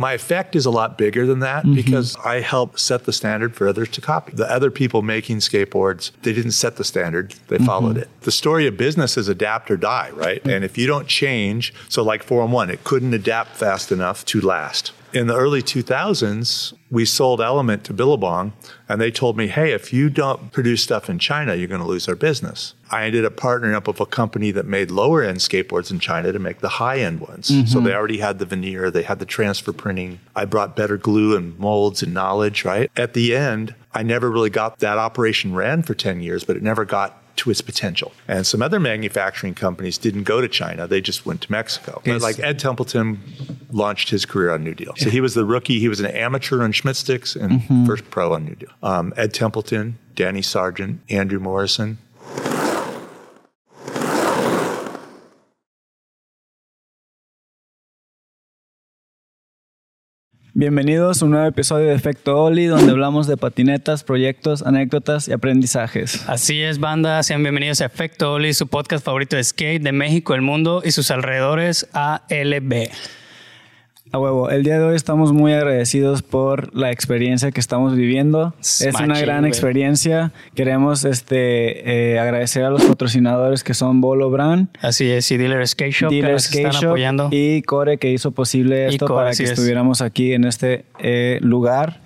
My effect is a lot bigger than that mm-hmm. because I help set the standard for others to copy. The other people making skateboards, they didn't set the standard, they mm-hmm. followed it. The story of business is adapt or die, right? And if you don't change, so like 411, it couldn't adapt fast enough to last. In the early 2000s, we sold Element to Billabong, and they told me, hey, if you don't produce stuff in China, you're going to lose our business. I ended up partnering up with a company that made lower end skateboards in China to make the high end ones. So mm-hmm. they already had the veneer, they had the transfer printing. I brought better glue and molds and knowledge, right? At the end, I never really got that operation ran for 10 years, but it never got to its potential. And some other manufacturing companies didn't go to China, they just went to Mexico. But like Ed Templeton launched his career on New Deal. So he was the rookie, he was an amateur on Schmitt Stix and first pro on New Deal. Um, Ed Templeton, Danny Sargent, Andrew Morrison. Bienvenidos a un nuevo episodio de Efecto Oli, donde hablamos de patinetas, proyectos, anécdotas y aprendizajes. Así es, banda. Sean bienvenidos a Efecto Oli, su podcast favorito de skate de México, el mundo y sus alrededores, ALB. A huevo, el día de hoy estamos muy agradecidos por la experiencia que estamos viviendo. Es una gran experiencia. Queremos este, eh, agradecer a los patrocinadores que son Bolo Brand, Así es, y Dealer Skate Shop, que Dealer nos Skate están Shop apoyando. y Core que hizo posible esto Core, para que es. estuviéramos aquí en este eh, lugar,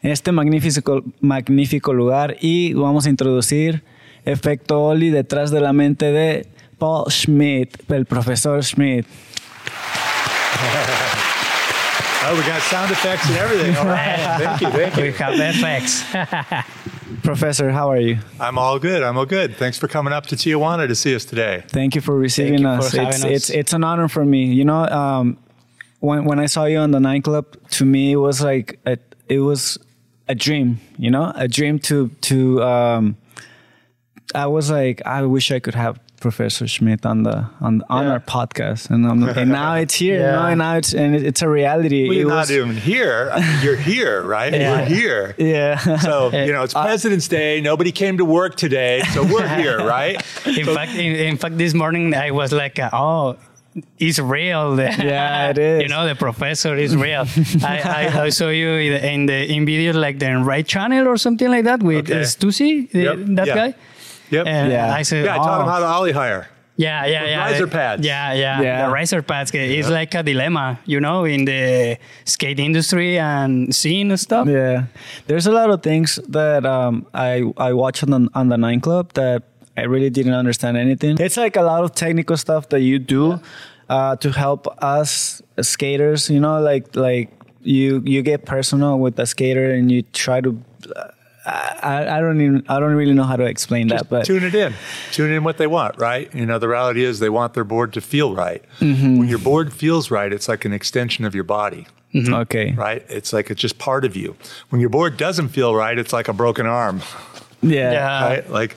en este magnífico, magnífico lugar y vamos a introducir Efecto Oli detrás de la mente de Paul Schmidt, el profesor Schmidt. Oh, we got sound effects and everything. All right. thank you, thank you. We you. have FX. Professor, how are you? I'm all good. I'm all good. Thanks for coming up to Tijuana to see us today. Thank you for receiving you us. for it's, us. it's it's an honor for me. You know, um, when when I saw you on the Nine Club, to me it was like a, it was a dream. You know, a dream to to. Um, I was like, I wish I could have Professor Schmitt on the on on Yeah. our podcast, and um, and now it's here. Yeah. know, and now it's and it- it's a reality. Well, you're was- not even here. I mean, you're here, right? Yeah. We're here. yeah. So, you know, it's President's Day. Nobody came to work today. So we're here, right? In fact, in, in fact, this morning I was like, uh, oh, it's real. Yeah, it is. you know, the professor is real. I, I, I saw you in the in video like the right channel or something like that with Okay. uh, Stussy, the- Yep. that Yeah. guy. Yep. And Yeah. I said, yeah, I taught him oh. how to ollie hire. Yeah, yeah, yeah. riser pads. Yeah, yeah, Yeah. The riser pads. It's like a dilemma, you know, in the skate industry and scene and stuff. Yeah, there's a lot of things that um, I I watch on the on the Nine Club that I really didn't understand anything. It's like a lot of technical stuff that you do uh, to help us skaters. You know, like like you you get personal with the skater and you try to. I, I don't even I don't really know how to explain that, but Tune it in. Tune in what they want, right? You know, the reality is they want their board to feel right. Mm-hmm. When your board feels right, it's like an extension of your body, okay, right? It's like it's just part of you. When your board doesn't feel right, it's like a broken arm. yeah, Yeah. right? Like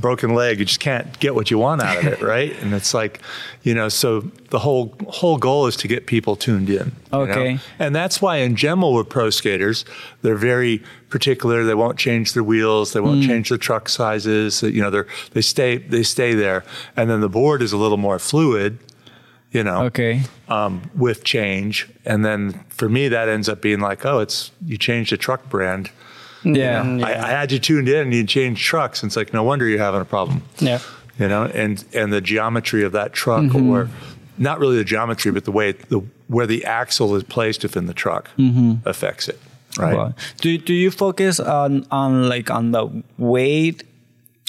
broken leg, you just can't get what you want out of it, right? And it's like, you know, so the whole whole goal is to get people tuned in. you know? Okay. And that's why in general with pro skaters, they're very particular. They won't change their wheels, they Mm. won't change their truck sizes. You know, they're they stay they stay there. And then the board is a little more fluid, you know okay, um, with change. And then for me, that ends up being like, oh, it's you change the truck brand. Yeah, Yeah. I, I had you tuned in and you changed trucks. And it's like, no wonder you're having a problem. Yeah. You know, and and the geometry of that truck, mm-hmm. or not really the geometry, but the way the where the axle is placed within the truck mm-hmm. affects it. Right. Wow. Do do you focus on on like on the weight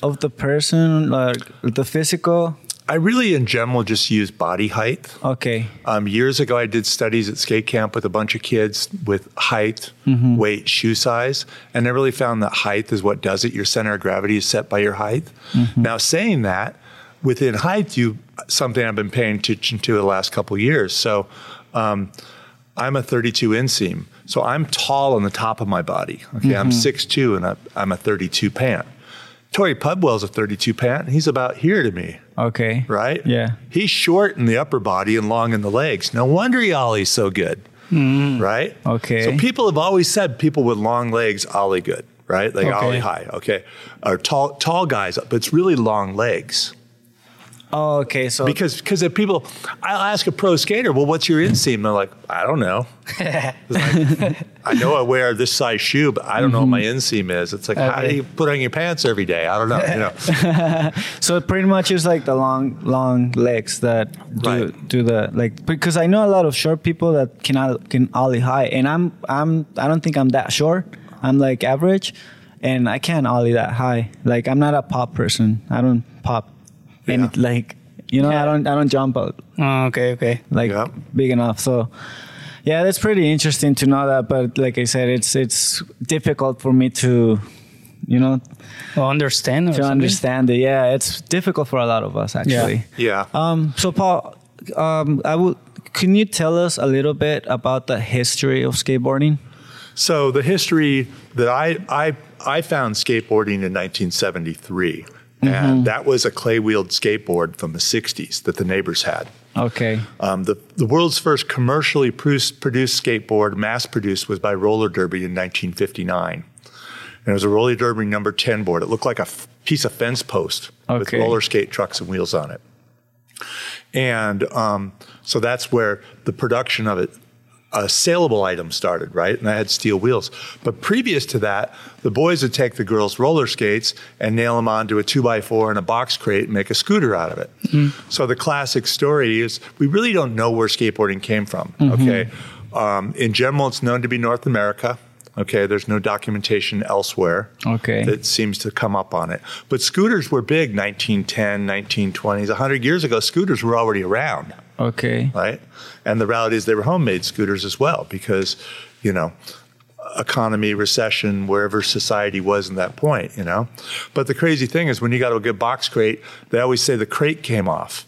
of the person, like the physical? I really, in general, just use body height. Okay. Um, years ago, I did studies at skate camp with a bunch of kids with height, weight, shoe size, and I really found that height is what does it. Your center of gravity is set by your height. Now, saying that, within height, you something I've been paying attention to the last couple of years. So, um, I'm a 32 inseam, so I'm tall on the top of my body. Okay, I'm 6'2", and I- I'm a 32 pant. Torey Pudwill's a 32 pant, he's about here to me Okay. right? Yeah. He's short in the upper body and long in the legs. No wonder he ollies so good, mm. right? Okay. So people have always said people with long legs ollie good, right? Like Okay. ollie high, okay? Or tall tall guys, but it's really long legs. Oh, okay. So Because because if people, I'll ask a pro skater, well, what's your inseam? They're like, I don't know. Like, I know I wear this size shoe, but I don't know what my mm-hmm. inseam is. It's like, how do you put on your pants every day? I don't know. You know. So it pretty much is like the long, long legs that do Right. do the like because I know a lot of short people that canol- can ollie high, and I'm I'm I don't think I'm that short. I'm like average, and I can't ollie that high. Like I'm not a pop person. I don't pop, and Yeah. like you know I don't I don't jump out Oh, okay, okay. like Yeah. big enough. So yeah, that's pretty interesting to know that. But like I said, it's it's difficult for me to you know Well, understand or to something? understand it. Yeah, it's difficult for a lot of us actually. Yeah. Um, so Paul, um, I would. Can you tell us a little bit about the history of skateboarding? So the history that I I I found skateboarding in 1973, and that was a clay wheeled skateboard from the 60s that the neighbors had. Okay. Um, the, the world's first commercially produced, produced skateboard, mass produced, was by Roller Derby in 1959. And it was a Roller Derby number 10 board. It looked like a f- piece of fence post with roller skate trucks and wheels on it. And um, so that's where the production of it, a saleable item started, right? And I had steel wheels. But previous to that, the boys would take the girls' roller skates and nail them onto a two by four and a box crate and make a scooter out of it. So the classic story is we really don't know where skateboarding came from. Okay. Um, in general, it's known to be North America. Okay. There's no documentation elsewhere Okay. that seems to come up on it. But scooters were big 1910, 1920s. 100 years ago, scooters were already around Okay. right? And the reality is they were homemade scooters as well because, you know, economy, recession, wherever society was in that point, you know. But the crazy thing is when you got to a good box crate, they always say the crate came off.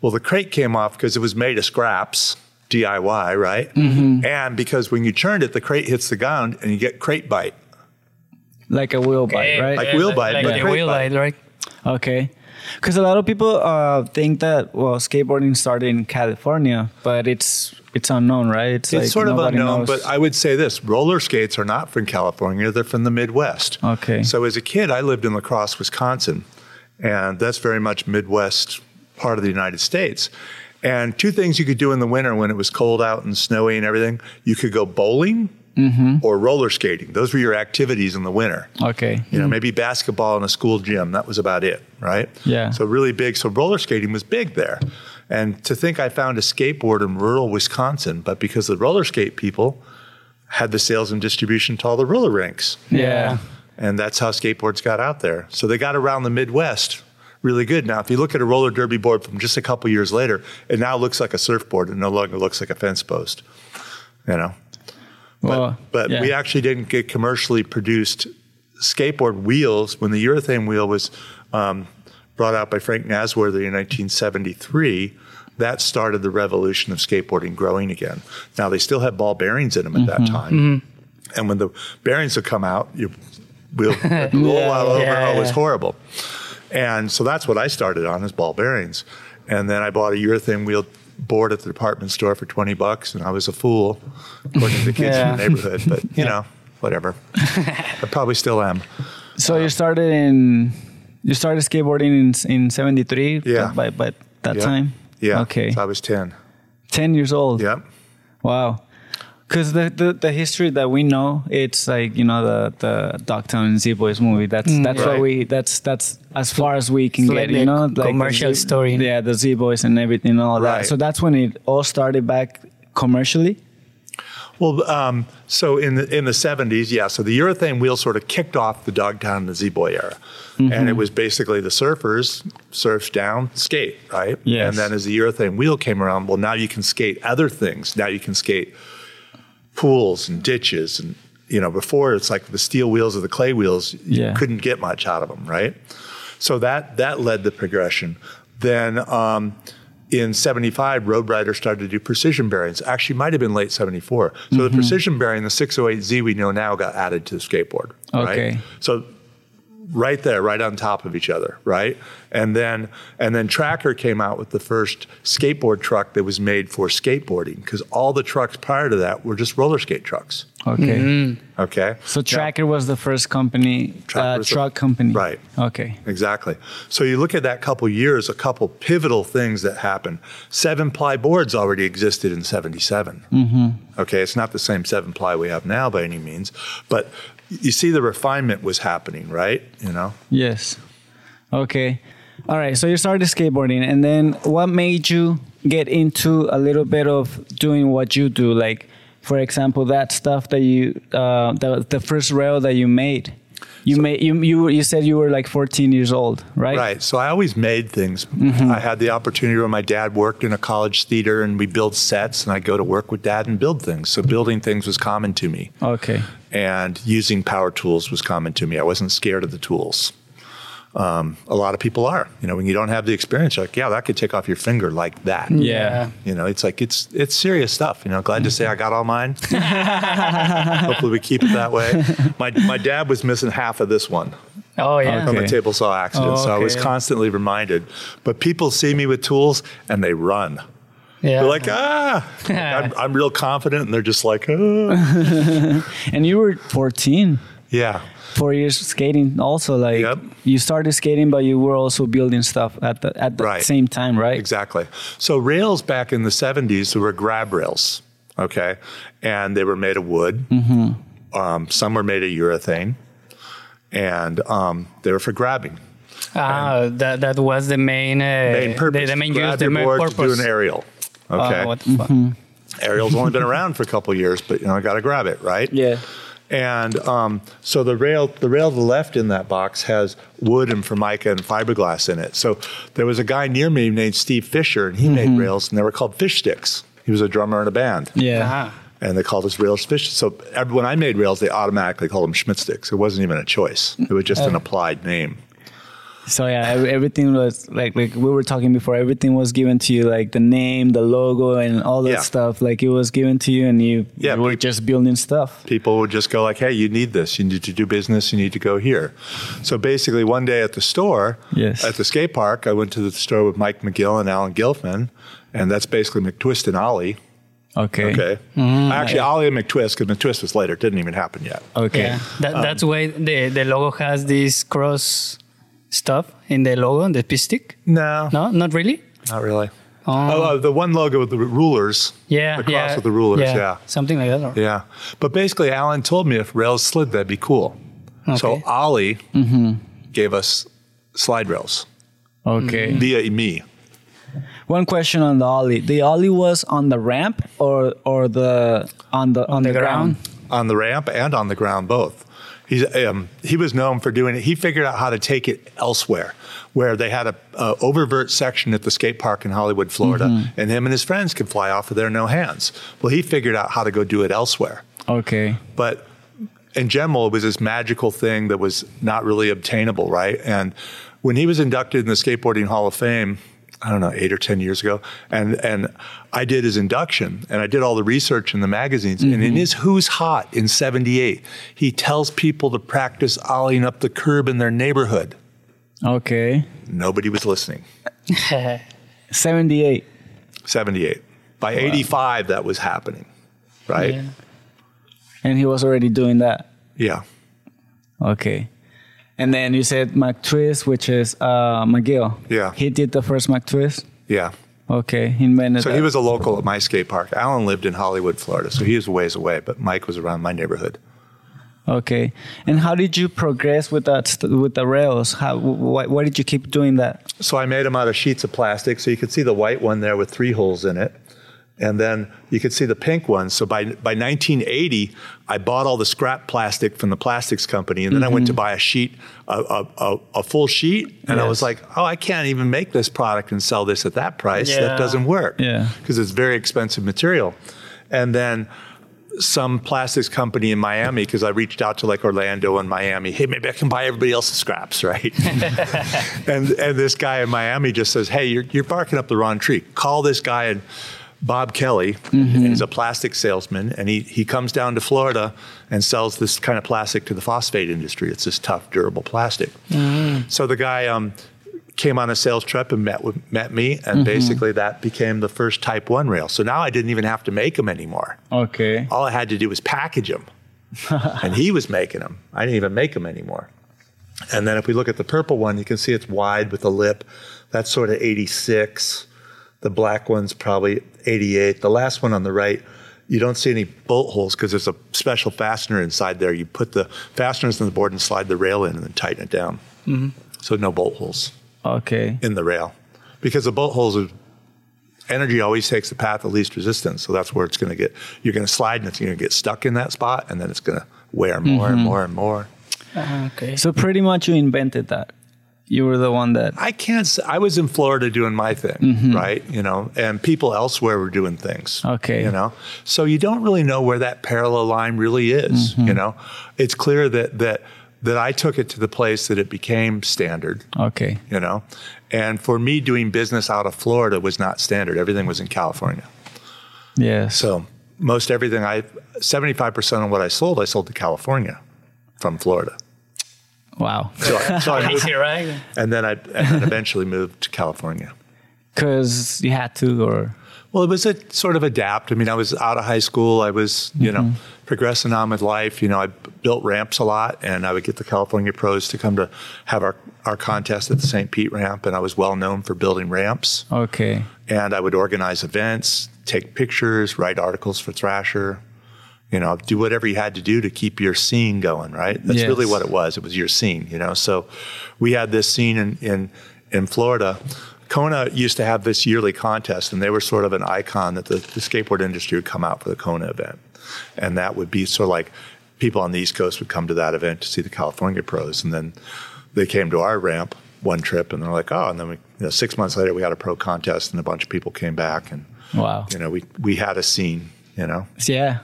Well, the crate came off because it was made of scraps, DIY, right? And because when you churned it, the crate hits the ground and you get crate bite. Like a wheel bite, Eh, right? Like wheel bite, Like but the wheel bite. bite, right? Okay. Because a lot of people uh, think that well, skateboarding started in California, but it's it's unknown, right? It's, It's like sort of unknown, knows. but I would say this roller skates are not from California, they're from the Midwest. Okay. So as a kid, I lived in La Crosse, Wisconsin, and that's very much Midwest part of the United States. And two things you could do in the winter when it was cold out and snowy and everything you could go bowling Mm-hmm. or roller skating. Those were your activities in the winter. okay. You know, maybe basketball in a school gym. That was about it, right? Yeah. So really big. So roller skating was big there. And to think I found a skateboard in rural Wisconsin, but because the roller skate people had the sales and distribution to all the roller rinks. Yeah. And that's how skateboards got out there. So they got around the Midwest really good. Now, if you look at a roller derby board from just a couple years later, it now looks like a surfboard. It no longer looks like a fence post. You know? But, Well, but yeah. we actually didn't get commercially produced skateboard wheels when the urethane wheel was um, brought out by Frank Nasworthy in 1973. That started the revolution of skateboarding growing again. Now they still had ball bearings in them at Mm-hmm. that time, and when the bearings would come out, your wheel would roll all over. Yeah, oh, it was horrible. And so that's what I started on is ball bearings. And then I bought a urethane wheel board at the department store for 20 bucks and I was a fool according to the kids Yeah. in the neighborhood, but you know, whatever. I probably still am. So you uh, started in you started skateboarding in in '73. Yeah. By by that Yeah. time. Yeah. Okay. So I was 10. Ten years old. Yep. Wow. Because the, the the history that we know, it's like you know the the Dogtown and Z Boys movie. That's that's what we that's that's as far as we can It's get. like you know, the commercial Z- story. Yeah, the Z Boys and everything, and all that. So that's when it all started back commercially. Well, um, so in the in the seventies, yeah. So the urethane wheel sort of kicked off the Dogtown and the Z-Boy era, Mm-hmm. and it was basically the surfers surfs down, skate, right? Yes. And then as the urethane wheel came around, well, now you can skate other things. Now you can skate pools and ditches, and you know, before it's like the steel wheels or the clay wheels, you Yeah. couldn't get much out of them, right? So that that led the progression. Then. Um, in 75, Road Rider started to do precision bearings. Actually, might have been late 74. So Mm-hmm. the precision bearing, the 608Z we know now, got added to the skateboard. Okay. Right? So right there, right on top of each other, right? And then and then Tracker came out with the first skateboard truck that was made for skateboarding because all the trucks prior to that were just roller skate trucks. Okay. Okay. So Tracker was the first company, uh, was the- truck company. Right. Okay. Exactly. So you look at that couple years, a couple pivotal things that happened. Seven ply boards already existed in 77. Mm-hmm. Okay, it's not the same seven ply we have now by any means, but you see the refinement was happening, right? You know? Yes. Okay. All right. So you started skateboarding, and then what made you get into a little bit of doing what you do? Like, for example, that stuff that you, uh, the the first rail that you made. You made you you you said you were like 14 years old, right? Right. So I always made things. Mm-hmm. I had the opportunity where my dad worked in a college theater and we build sets and I go to work with dad and build things. So building things was common to me. Okay. and using power tools was common to me. I wasn't scared of the tools. Um, a lot of people are. You know, when you don't have the experience, you're like, yeah, that could take off your finger like that. Yeah. You know, it's like it's it's serious stuff. You know, glad to say I got all mine. Hopefully, we keep it that way. My my dad was missing half of this one Oh, yeah. from a table saw accident, Oh, so I was constantly reminded. But people see me with tools and they run. Yeah. They're like, ah, I'm, I'm real confident, and they're just like, ah. And you were 14. Yeah. Four years skating, also like Yep. you started skating, but you were also building stuff at the at the Right. same time, right? Exactly. So rails back in the 70s were grab rails, okay, and they were made of wood. Um, some were made of urethane, and um, they were for grabbing. Ah, that, that was the main, uh, Main purpose. The, the main grab use, the your main board purpose. to do an aerial. Oh, Okay, what the fuck? aerial's only been around for a couple years, but you know I got to grab it, right? Yeah. And um, so the rail, the rail to the left in that box has wood and formica and fiberglass in it. So there was a guy near me named Steve Fisher, and he made rails, and they were called fish sticks. He was a drummer in a band. Yeah. Ah. and they called us rails fish. So every, when I made rails, they automatically called them Schmitt Stix. It wasn't even a choice. It was just an applied name. So yeah, everything was like like we were talking before. Everything was given to you, like the name, the logo, and all that Yeah. stuff. Like it was given to you, and you, Yeah, you were peop- just building stuff. People would just go like, "Hey, you need this. You need to do business. You need to go here." So basically, one day at the store, Yes. at the skate park, I went to the store with Mike McGill and Alan Gelfand, and that's basically McTwist and Ollie. Okay. Okay, actually, Ollie and McTwist because McTwist was later. It didn't even happen yet. Okay. Yeah. That, Um, that's why the, the logo has this cross stuff in the logo, on the P stick. No, No, not really. not really. Oh, Oh, uh, the one logo with the rulers. yeah. the cross yeah, with the rulers. yeah. Something like that. or- Yeah. But basically, Alan told me if rails slid, that'd be cool. Okay. So Okay. Ollie gave us slide rails Okay. via me. One question on the ollie. The ollie was on the ramp or or the on the on, the the, ground. on the ramp and on the ground both. He's, um, he was known for doing it. He figured out how to take it elsewhere, where they had a, a oververt section at the skate park in Hollywood, Florida, and him and his friends could fly off of their no hands. Well, he figured out how to go do it elsewhere. Okay. but in general, it was this magical thing that was not really obtainable, right? And when he was inducted in the Skateboarding Hall of Fame, I don't know, eight or ten years ago, and and I did his induction, and I did all the research in the magazines. And in mm-hmm. his Who's Hot in '78, he tells people to practice ollieing up the curb in their neighborhood. Okay. Nobody was listening. Seventy eight. '78. By '85, that was happening, right? Yeah. And he was already doing that. yeah. Okay. And then you said McTwist, which is uh, McGill. Yeah. He did the first McTwist. yeah. Okay. He invented So that. he was a local at my skate park. Alan lived in Hollywood, Florida, so he was a ways away, but Mike was around my neighborhood. Okay. And how did you progress with that with the rails? How why, why did you keep doing that? So I made them out of sheets of plastic. So you could see the white one there with three holes in it. And then you could see the pink one. So by, by 1980, I bought all the scrap plastic from the plastics company. And then I went to mm-hmm. buy a sheet, a, a, a, full sheet. And I was like, oh, I can't even make this product and sell this at that price. Yeah. That doesn't work. Yeah. Because it's very expensive material. And then some plastics company in Miami, because I reached out to like Orlando and Miami, hey, maybe I can buy everybody else's scraps, right? and and this guy in Miami just says, hey, you're, you're barking up the wrong tree. Call this guy in Bob Kelly mm-hmm. is a plastic salesman, and he, he comes down to Florida and sells this kind of plastic to the phosphate industry. It's this tough, durable plastic. Mm-hmm. So the guy um, came on a sales trip and met with, met me, and mm-hmm. basically that became the first Type One rail. So now I didn't even have to make them anymore. Okay. All I had to do was package them, and he was making them. I didn't even make them anymore. And then if we look at the purple one, you can see it's wide with a lip. That's sort of 86. The black one's probably 88. The last one on the right, you don't see any bolt holes because there's a special fastener inside there. You put the fasteners in the board and slide the rail in and then tighten it down. So no bolt holes Okay. in the rail because the bolt holes are energy always takes the path of least resistance so that's where it's going to get you're going to slide and it's going to get stuck in that spot and then it's going to wear more and more and more Ah, okay. So pretty much you invented that. You were the one that. i can't say, i was in florida doing my thing mm-hmm. right you know and people elsewhere were doing things Okay. you know so you don't really know where that parallel line really is mm-hmm. you know it's clear that that that i took it to the place that it became standard Okay. you know and for me doing business out of florida was not standard everything was in california Yeah. So most everything I, 75% of what I sold, I sold to California from Florida. Wow. So, I- so I moved, Crazy, right? and then I and then eventually moved to California. Because you had to, or. Well, it was a sort of adapt. I mean, I was out of high school. I was, you know, mm-hmm. progressing on with life. You know, I built ramps a lot, and I would get the California pros to come to have our, our contest at the St. Pete ramp, and I was well known for building ramps. Okay. and I would organize events, take pictures, write articles for Thrasher, you know, do whatever you had to do to keep your scene going, right? That's Yes. really what it was. It was your scene, you know. So we had this scene in in, in Florida. Kona used to have this yearly contest, and they were sort of an icon that the, the skateboard industry would come out for the Kona event. And that would be sort of like people on the East Coast would come to that event to see the California pros. And then they came to our ramp one trip and they're like, oh, and then we, you know, six months later, we had a pro contest and a bunch of people came back and, Wow. you know, we, we had a scene, you know. Yeah.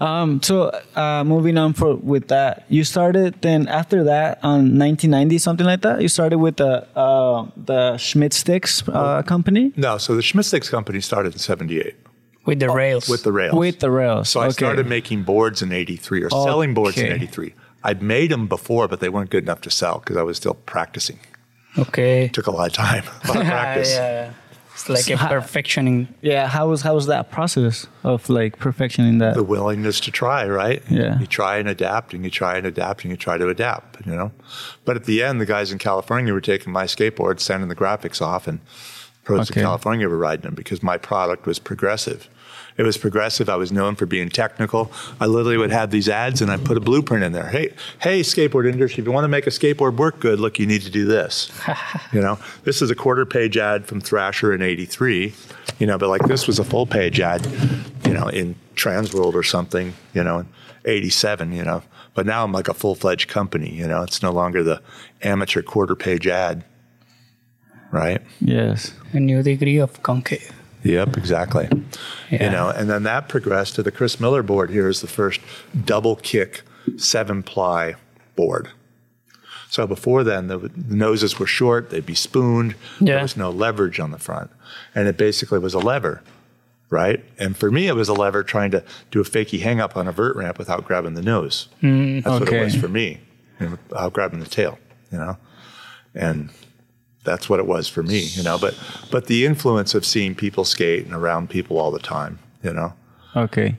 Um, so uh, moving on for with that, you started then after that on 1990 something like that. You started with the uh, the Schmitt Stix uh, company No, so the Schmitt Stix company started in 78 With the rails. with the rails. with the rails. so I okay. started making boards in 83 or selling boards in 83. I'd made them before, but they weren't good enough to sell because I was still practicing. Okay. Took a lot of time, a lot of practice. yeah. It's like a So how- perfectioning. Yeah, how was how was that process of like perfectioning that? the willingness to try, right? Yeah. You try and adapt and you try and adapt and you try to adapt, you know? But at the end, the guys in California were taking my skateboard, sending the graphics off, and pros Okay. in California were riding them because my product was progressive. It was progressive. I was known for being technical. I literally would have these ads and I put a blueprint in there. Hey, hey, skateboard industry, if you want to make a skateboard work good, look, you need to do this. you know, this is a quarter page ad from Thrasher in 83, you know, but like this was a full page ad, you know, in Transworld or something, you know, in 87, you know. But now I'm like a full fledged company, you know, it's no longer the amateur quarter page ad, right? yes. A new degree of concave. Yep, exactly. Yeah. You know, and then that progressed to the Chris Miller board here is the first double kick seven ply board. So before then, the, the noses were short; they'd be spooned. Yeah. There was no leverage on the front, and it basically was a lever, right? And for me, it was a lever trying to do a fakie hang up on a vert ramp without grabbing the nose. Mm, That's what it was for me, you know, without grabbing the tail, you know, and that's what it was for me, you know. But but the influence of seeing people skate and around people all the time, you know. Okay.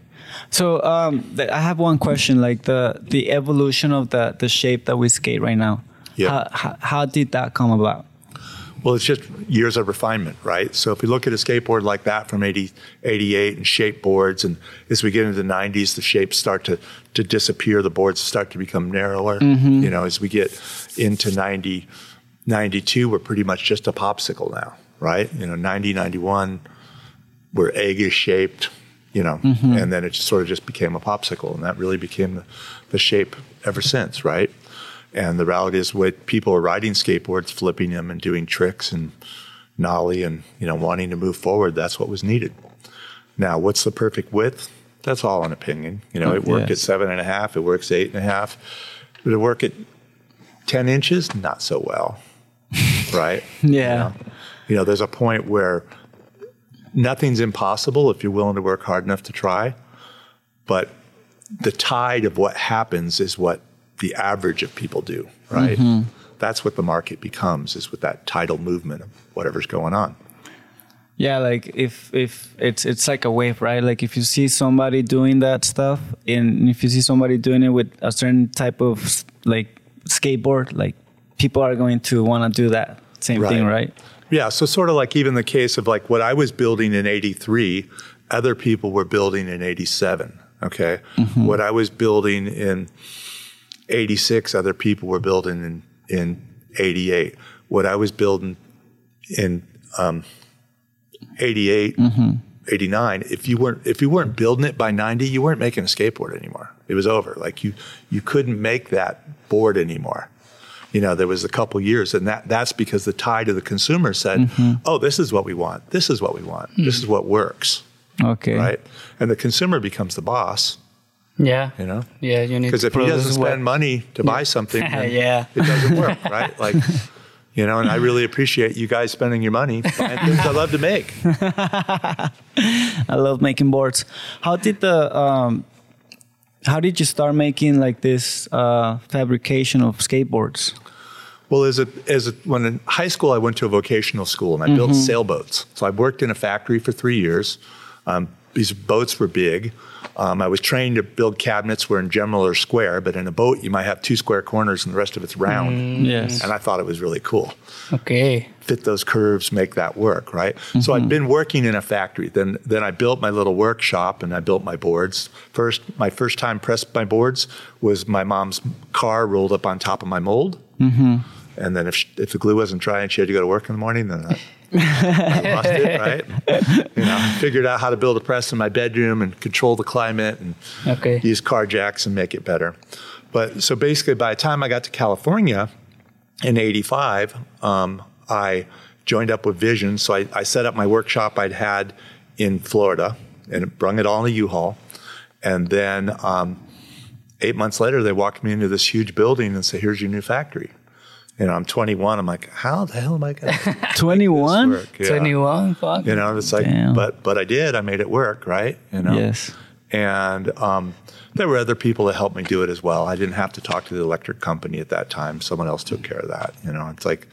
So um, th- I have one question, like the the evolution of the the shape that we skate right now. Yeah. How, how, how did that come about? Well, it's just years of refinement, right? So if we look at a skateboard like that from 80, 88 and shape boards, and as we get into the 90s, the shapes start to, to disappear, the boards start to become narrower. You know, as we get into 90, 92, we're pretty much just a popsicle now, right? You know, 90, 91, we're eggish shaped, you know, mm-hmm. and then it just sort of just became a popsicle, and that really became the, the shape ever since, right? And the reality is, what people are riding skateboards, flipping them, and doing tricks and nollie, and you know, wanting to move forward. That's what was needed. Now, what's the perfect width? That's all an opinion. You know, it mm, worked at seven and a half. It works eight and a half. Did it work at ten inches? Not so well, right? Yeah. You know, you know, there's a point where nothing's impossible if you're willing to work hard enough to try. But the tide of what happens is what the average of people do, right? Mm-hmm. That's what the market becomes, is with that tidal movement of whatever's going on. Yeah, like if if it's it's like a wave, right? Like if you see somebody doing that stuff, and if you see somebody doing it with a certain type of like skateboard, like people are going to want to do that same Right. thing, right? Yeah, so sort of like even the case of like what I was building in 83, other people were building in 87, okay? What I was building in 86, other people were building in in 88. What I was building in um, 88, 89, if you weren't if you weren't building it by 90, you weren't making a skateboard anymore. It was over. Like you you couldn't make that board anymore. You know, there was a couple years, and that that's because the tide of the consumer said, "Oh, this is what we want. This is what we want. This is what works." Okay. Right? And the consumer becomes the boss. Yeah. You know, Yeah, you need because if he doesn't spend money to buy something, Yeah. it doesn't work, right? Like, you know, and I really appreciate you guys spending your money buying things I love to make. I love making boards. How did the um, how did you start making like this uh, fabrication of skateboards? Well, as a as a, when in high school, I went to a vocational school and I built sailboats. So I worked in a factory for three years. Um, these boats were big. Um, I was trained to build cabinets where in general are square, but in a boat you might have two square corners and the rest of it's round. Yes. And I thought it was really cool. Okay. Fit those curves, make that work, right? So I'd been working in a factory. Then then I built my little workshop and I built my boards. First, my first time pressed my boards was my mom's car rolled up on top of my mold. And then if, sh if the glue wasn't dry and she had to go to work in the morning, then I, I lost it, right? You know, I figured out how to build a press in my bedroom and control the climate and Okay. use car jacks and make it better. But so basically, by the time I got to California in '85, um, I joined up with Vision. So I, I set up my workshop I'd had in Florida and brung it all in a U-Haul. And then um, eight months later, they walked me into this huge building and said, "Here's your new factory." You know, I'm 21. I'm like, how the hell am I going to Twenty one. 21? Fuck. You know, it's like, Damn. but but I did. I made it work, right? You know. Yes. And um, there were other people that helped me do it as well. I didn't have to talk to the electric company at that time. Someone else took care of that. You know, it's like,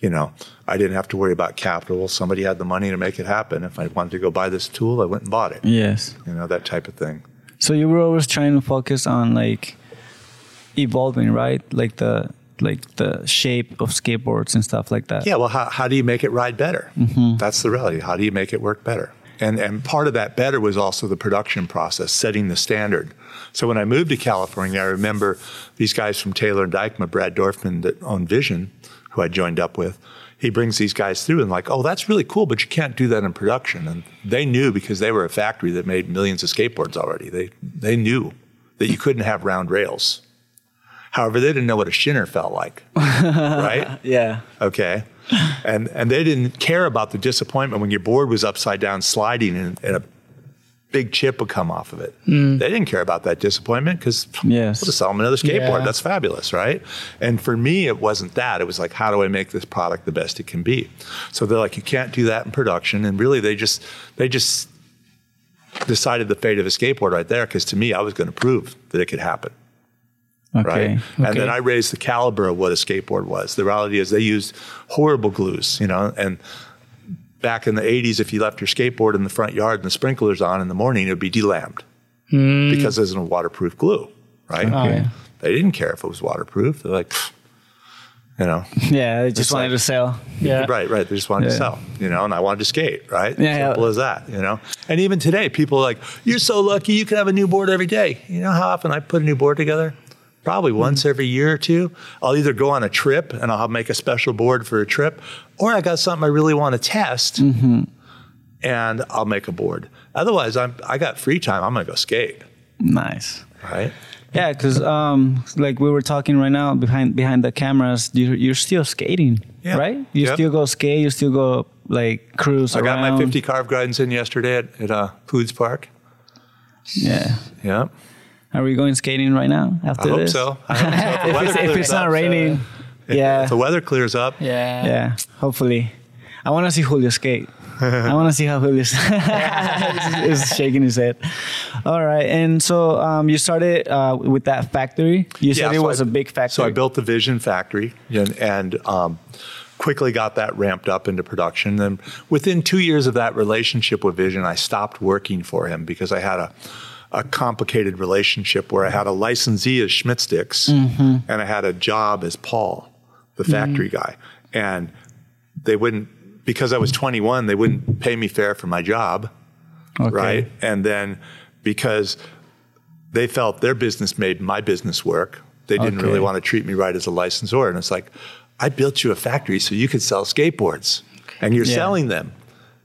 you know, I didn't have to worry about capital. Somebody had the money to make it happen. If I wanted to go buy this tool, I went and bought it. Yes. You know, that type of thing. So you were always trying to focus on like evolving, right? Like the like the shape of skateboards and stuff like that. Yeah, well, how, how do you make it ride better? Mm-hmm. That's the reality. How do you make it work better? And, and part of that better was also the production process, setting the standard. So when I moved to California, I remember these guys from Taylor and Dykema, Brad Dorfman, that owned Vision, who I joined up with. He brings these guys through and like, oh, that's really cool, but you can't do that in production. And they knew because they were a factory that made millions of skateboards already. They they knew that you couldn't have round rails. However, they didn't know what a shinner felt like, right? Yeah. okay. And and they didn't care about the disappointment when your board was upside down sliding and, and a big chip would come off of it. Hmm. They didn't care about that disappointment because Yes. we'll just sell them another skateboard. Yeah. that's fabulous right? And for me it wasn't that. It was like how do i make this product the best it can be? So they're like you can't do that in production. And really they just they just decided the fate of a skateboard right there because to me i was going to prove that it could happen Okay. right? And then I raised the caliber of what a skateboard was. The reality is they used horrible glues, you know, and back in the 80s, if you left your skateboard in the front yard and the sprinklers on in the morning, it would be delambed hmm. because it isn't a waterproof glue, right? Okay. Oh, yeah. They didn't care if it was waterproof. They're like, you know, Yeah, they just wanted like- to sell. Yeah. right, right. They just wanted to sell, you know, and I wanted to skate, right? Yeah, yeah. Simple as that, you know. And even today, people are like, "You're so lucky, you can have a new board every day." You know how often I put a new board together? Probably Mm-hmm. once every year or two. I'll either go on a trip and I'll make a special board for a trip, or I got something I really want to test, Mm-hmm. and I'll make a board. Otherwise, I'm I got free time. I'm gonna go skate, Nice. right? Yeah, because um, like we were talking right now behind behind the cameras, you're, you're still skating, Yeah. right? You Yep. still go skate. You still go like cruise I got my 50 carve guidance in yesterday at, at uh, Foods Park. Yeah. Yeah, Are we going skating right now I after hope this? so. I hope so. If the If weather it's, if it's not up, raining, if- yeah, If the weather clears up, Yeah. yeah. Hopefully, I want to see Julio skate. I want to see how Julio's is, is shaking his head. All right, and so um, you started uh, with that factory. You said it so was I- a big factory. So I built the Vision factory and, and um, quickly got that ramped up into production. Then within two years of that relationship with Vision, I stopped working for him because I had a, a complicated relationship where I had a licensee as Schmitt Stix Mm-hmm. and I had a job as Paul, the factory guy. And they wouldn't, because I was 21, they wouldn't pay me fair for my job Okay. right? And then because they felt their business made my business work, they didn't Okay. really want to treat me right as a licensor. And it's like, I built you a factory so you could sell skateboards, and you're Yeah. selling them,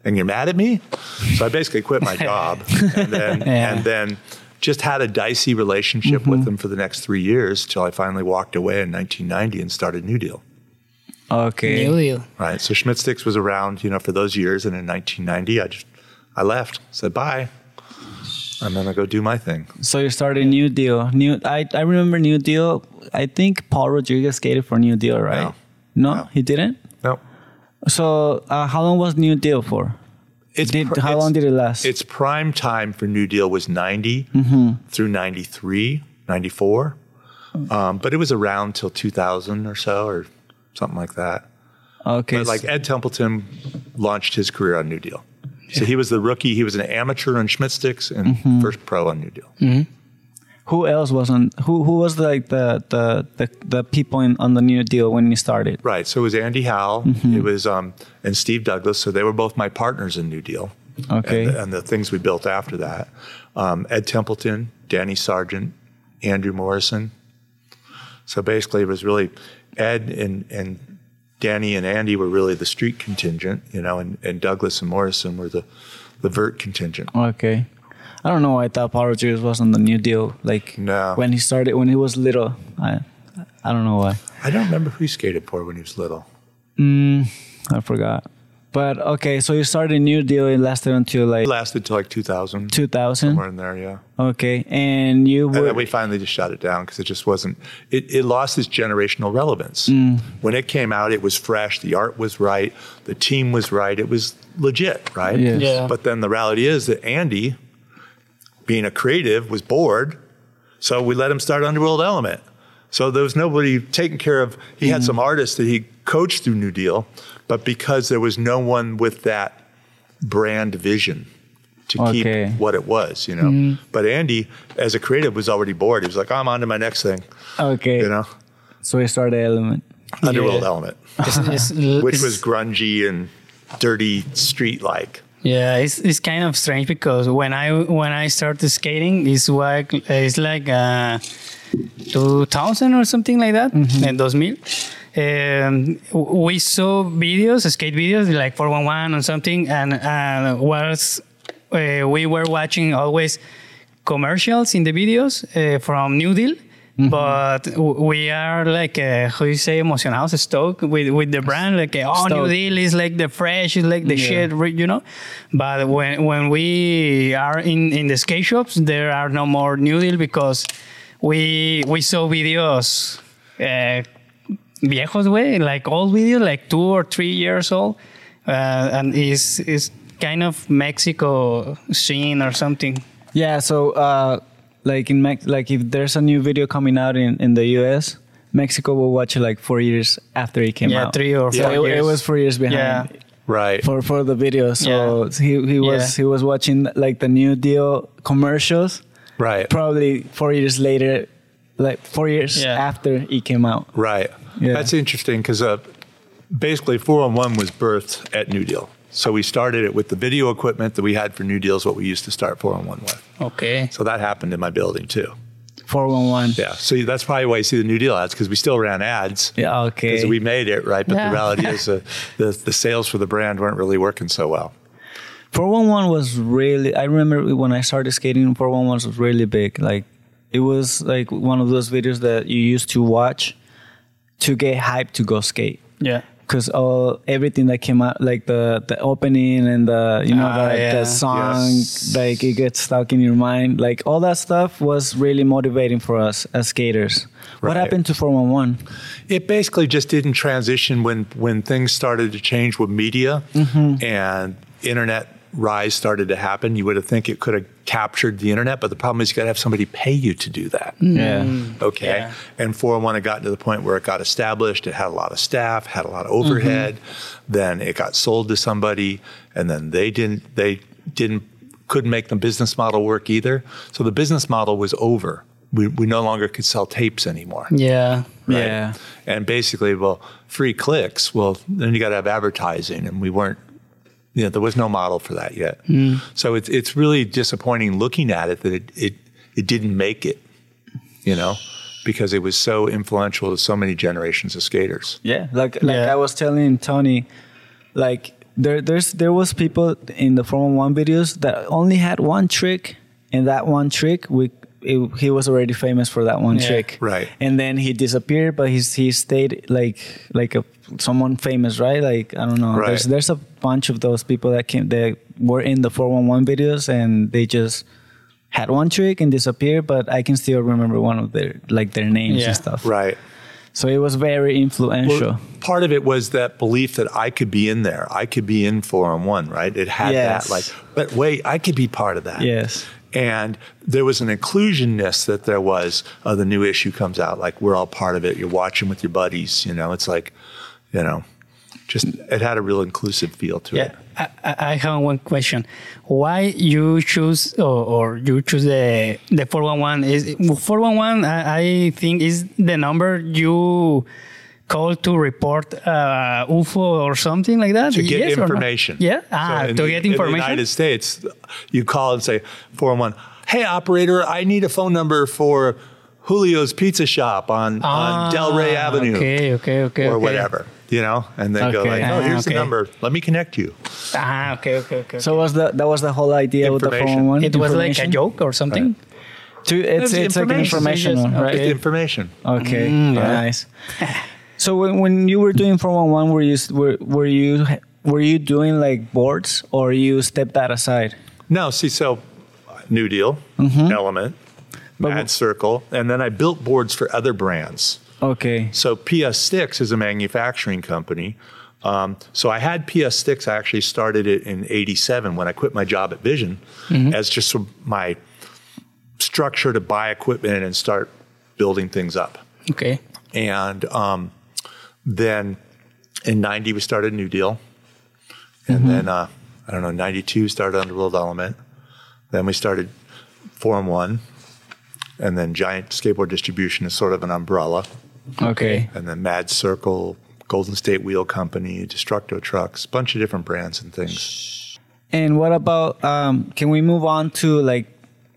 and you're mad at me. So I basically quit my job, and then Yeah. and then just had a dicey relationship with mm-hmm. them for the next three years till I finally walked away in 1990 and started New Deal. Okay. New deal. Right. So Schmitt Stix was around, you know, for those years, and in 1990, I just I left, said bye. I'm gonna go do my thing. So you started New Deal. New. I, I remember New Deal. I think Paul Rodriguez skated for New Deal, right? No. No, he didn't. So uh, how long was New Deal for? it's Did- pr- how it's- long did it last? Its prime time for New Deal was 90 Mm-hmm. through 93, 94, um, but it was around till 2000 or so, or something like that. Okay. But like Ed Templeton launched his career on New Deal. So he was the rookie. He was an amateur on Schmitt Stix and Mm-hmm. first pro on New Deal. Who else was on? Who who was like the the the, the people in, on the New Deal when you started? Right. So it was Andy Howell. Mm-hmm. It was um, and Steve Douglas. So they were both my partners in New Deal. Okay. And the, and the things we built after that. Um, Ed Templeton, Danny Sargent, Andrew Morrison. So basically, it was really Ed and and Danny and Andy were really the street contingent, you know, and, and Douglas and Morrison were the the vert contingent. Okay. I don't know why I thought Paul Rodriguez was on the New Deal. Like No. when he started when he was little. I I don't know why. I don't remember who he skated for when he was little. Mm, I forgot. But okay, so you started New Deal. It lasted until like It lasted till like 2000, 2000. somewhere in there, yeah. Okay, and you And were then we finally just shut it down because it just wasn't. It, it lost its generational relevance. Mm. When it came out, it was fresh. The art was right. The team was right. It was legit, right? Yes. Yeah. But then the reality is that Andy, being a creative, was bored. So we let him start Underworld Element. So there was nobody taking care of. He Mm. had some artists that he coached through New Deal, but because there was no one with that brand vision to Okay. keep what it was, you know. But Andy, as a creative, was already bored. He was like, "I'm on to my next thing," okay. you know. So we started Element. Underworld Yeah. Element, It's- it's- which it's- was grungy and dirty, street like. Yeah, it's, it's kind of strange because when I when I started skating, it's like it's like uh, 2000 or something like that, in 2000. Um, we saw videos, skate videos like 411 or something, and uh, was uh, we were watching always commercials in the videos uh, from New Deal. But we are like, uh, how you say, emocionados, stoked with, with the brand. Like, uh, oh, New Deal is like the fresh, is like the shit, you know. But when when we are in, in the skate shops, there are no more New Deal because we we saw videos, uh, viejos way, like old videos, like two or three years old, uh, and is is kind of Mexico scene or something. Yeah. So uh, like in Mex- like if there's a new video coming out in in the U.S., Mexico will watch it like four years after it came out. Yeah, out. three or So four it, it was four years behind. Yeah. Right. For, for the video, so he, he was Yeah. he was watching like the New Deal commercials. right. Probably four years later, like four years Yeah. after it came out. Right. Yeah. That's interesting because uh, basically 411 was birthed at New Deal. So we started it with the video equipment that we had for New deals, what we used to start 411 with. Okay. So that happened in my building too. Four one one. Yeah. So that's probably why you see the New Deal ads because we still ran ads. Yeah. Okay. Because we made it, right? But Yeah. the reality is uh, the, the sales for the brand weren't really working so well. 411 was really I remember when I started skating 411 was really big like it was like one of those videos that you used to watch to get hyped to go skate Yeah. Because all everything that came out like the the opening and the you know Ah, the, yeah. the song Yes. like it gets stuck in your mind like all that stuff was really motivating for us as skaters what happened to 411 It basically just didn't transition when when things started to change with media, Mm-hmm. and internet rise started to happen, you would have think it could have captured the internet, but the problem is you got to have somebody pay you to do that. Mm. Yeah. Mm. Okay. Yeah. And 401 had gotten to the point where it got established. It had a lot of staff, had a lot of overhead. Mm-hmm. Then it got sold to somebody, and then they didn't. They didn't. Couldn't make the business model work either. So the business model was over. We, we no longer could sell tapes anymore. Yeah. right? Yeah. And basically, well, free clicks. Well, then you got to have advertising, and we weren't. You know, there was no model for that yet. Hmm. So it's it's really disappointing looking at it that it it, it didn't make it. You know, because it was so influential to so many generations of skaters. Yeah, like like Yeah. I was telling Tony, like there there's there was people in the Formula One videos that only had one trick, and that one trick we. It, he was already famous for that one Yeah. trick, Right. And then he disappeared, but he's he stayed like like a someone famous, right? Like I don't know. Right. There's there's a bunch of those people that came that were in the 411 videos, and they just had one trick and disappeared. But I can still remember one of their like their names Yeah. and stuff. Right. So it was very influential. Well, part of it was that belief that I could be in there. I could be in four on one, right? It had Yes. that like, but wait, I could be part of that. Yes. And there was an inclusionness that there was. Uh, the new issue comes out, like we're all part of it. You're watching with your buddies. You know, it's like, you know, just it had a real inclusive feel to Yeah, it. I, I have one question. Why you choose or, or you choose the the four one one is four one one? I think is the number you call to report uh, UFO or something like that. To get Yes information. Yeah, ah, in to the- get information. In the United States, you call and say, four one one. hey, operator, I need a phone number for Julio's Pizza Shop on, on Del Rey Ah, Avenue. Okay, okay, okay, or okay. whatever, you know, and then go like, oh, Ah, here's okay. the number. Let me connect you. Ah, okay, okay, okay. So was the that was the whole idea with the Information. 411? it was like a joke or something. To, it's It's it's like an information. information It's just- right? It's information. Okay, Mm, yeah. nice. so when, when you were doing 411, were you were were you were you doing like boards or you stepped that aside? No, see, so New Deal, Mm-hmm. Element, Mad Circle, and then I built boards for other brands. Okay. So PS Stix is a manufacturing company. Um, so I had PS Stix. I actually started it in '87 when I quit my job at Vision, as just my structure to buy equipment and start building things up. Okay. And um, then in '90 we started New Deal, and then uh, I don't know '92 started Underworld Element. Then we started Form One, and then Giant Skateboard Distribution is sort of an umbrella Okay. and then Mad Circle, Golden State Wheel Company, Destructo Trucks, bunch of different brands and things. And what about um can we move on to like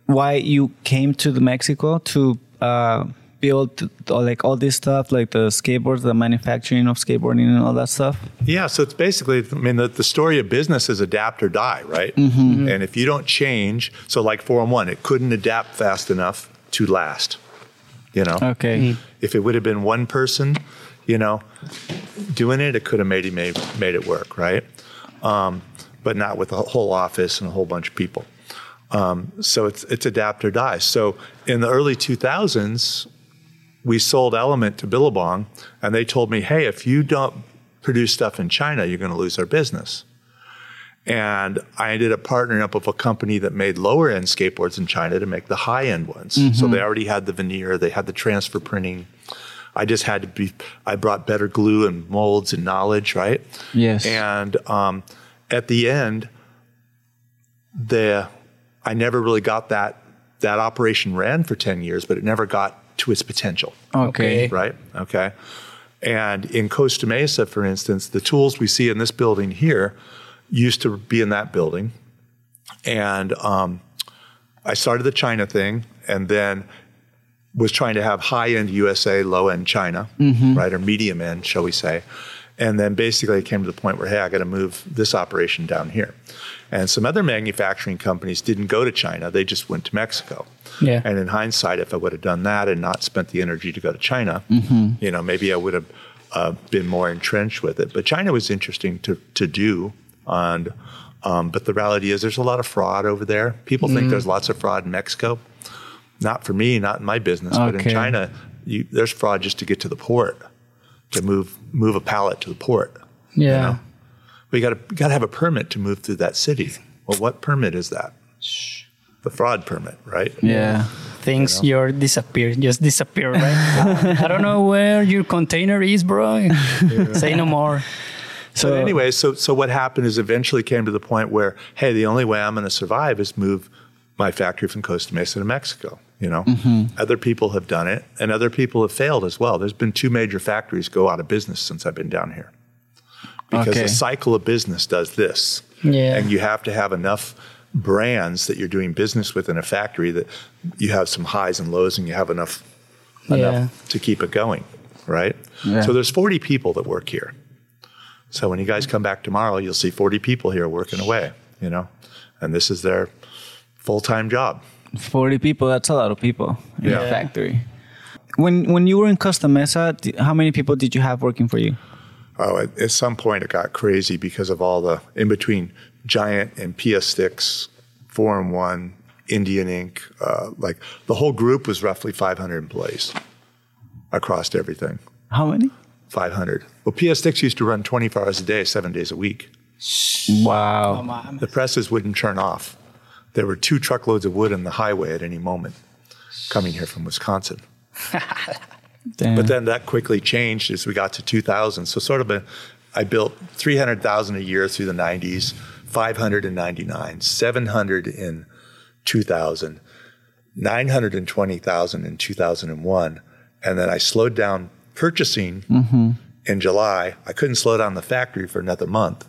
why you came to the Mexico to uh build uh, like all this stuff like the skateboards, the manufacturing of skateboarding and all that stuff? Yeah, so it's basically, I mean, the, the story of business is adapt or die, right? And if you don't change, so like 411, it couldn't adapt fast enough to last, you know? Okay. If it would have been one person, you know, doing it, it could have made, made, made it work, right? Um, but not with a whole office and a whole bunch of people. Um, so it's, it's adapt or die. So in the early 2000s, we sold Element to Billabong, and they told me, hey, if you don't produce stuff in China, you're going to lose our business. And I ended up partnering up with a company that made lower end skateboards in China to make the high end ones. So they already had the veneer, they had the transfer printing. I just had to be, I brought better glue and molds and knowledge, right? Yes. And um, at the end, the I never really got that that operation ran for 10 years, but it never got to its potential Okay. right? Okay. And in Costa Mesa, for instance, the tools we see in this building here used to be in that building. And um, I started the China thing and then was trying to have high end USA, low end China, right? Or medium end, shall we say. And then basically it came to the point where, hey, I got to move this operation down here. And some other manufacturing companies didn't go to China, they just went to Mexico. Yeah. And in hindsight, if I would have done that and not spent the energy to go to China, you know, maybe I would have uh, been more entrenched with it. But China was interesting to, to do. And, um, but the reality is there's a lot of fraud over there. People think there's lots of fraud in Mexico. Not for me, not in my business, but in China, you, there's fraud just to get to the port, to move move a pallet to the port Yeah. We got to got to have a permit to move through that city. Well, what permit is that? The fraud permit, right? Yeah. Things your disappear, just disappear, right? I don't know where your container is, bro. Say no more. So but anyway, so so what happened is eventually came to the point where, hey, the only way I'm going to survive is move my factory from Costa Mesa to Mexico. You know, mm-hmm. other people have done it, and other people have failed as well. There's been two major factories go out of business since I've been down here because okay. the cycle of business does this. Yeah, and you have to have enough brands that you're doing business with in a factory that you have some highs and lows, and you have enough enough yeah. to keep it going, right? Yeah. So there's 40 people that work here. So when you guys come back tomorrow, you'll see 40 people here working away, you know, and this is their full time job. 40 people, that's a lot of people in yeah. a factory. When, when you were in Costa Mesa, how many people did you have working for you? Oh, at, at some point it got crazy because of all the in between Giant and PS Stix, Four and One, Indian Ink. Uh, like the whole group was roughly 500 employees across everything. How many? 500. Well, PS Stix used to run 24 hours a day, seven days a week. Wow. The presses wouldn't turn off. There were two truckloads of wood in the highway at any moment coming here from Wisconsin. but then that quickly changed as we got to 2000. So sort of a, I built 300,000 a year through the 90s, 599, 700 in 2000, 920,000 in 2001, and then I slowed down purchasing mm-hmm. in July. I couldn't slow down the factory for another month.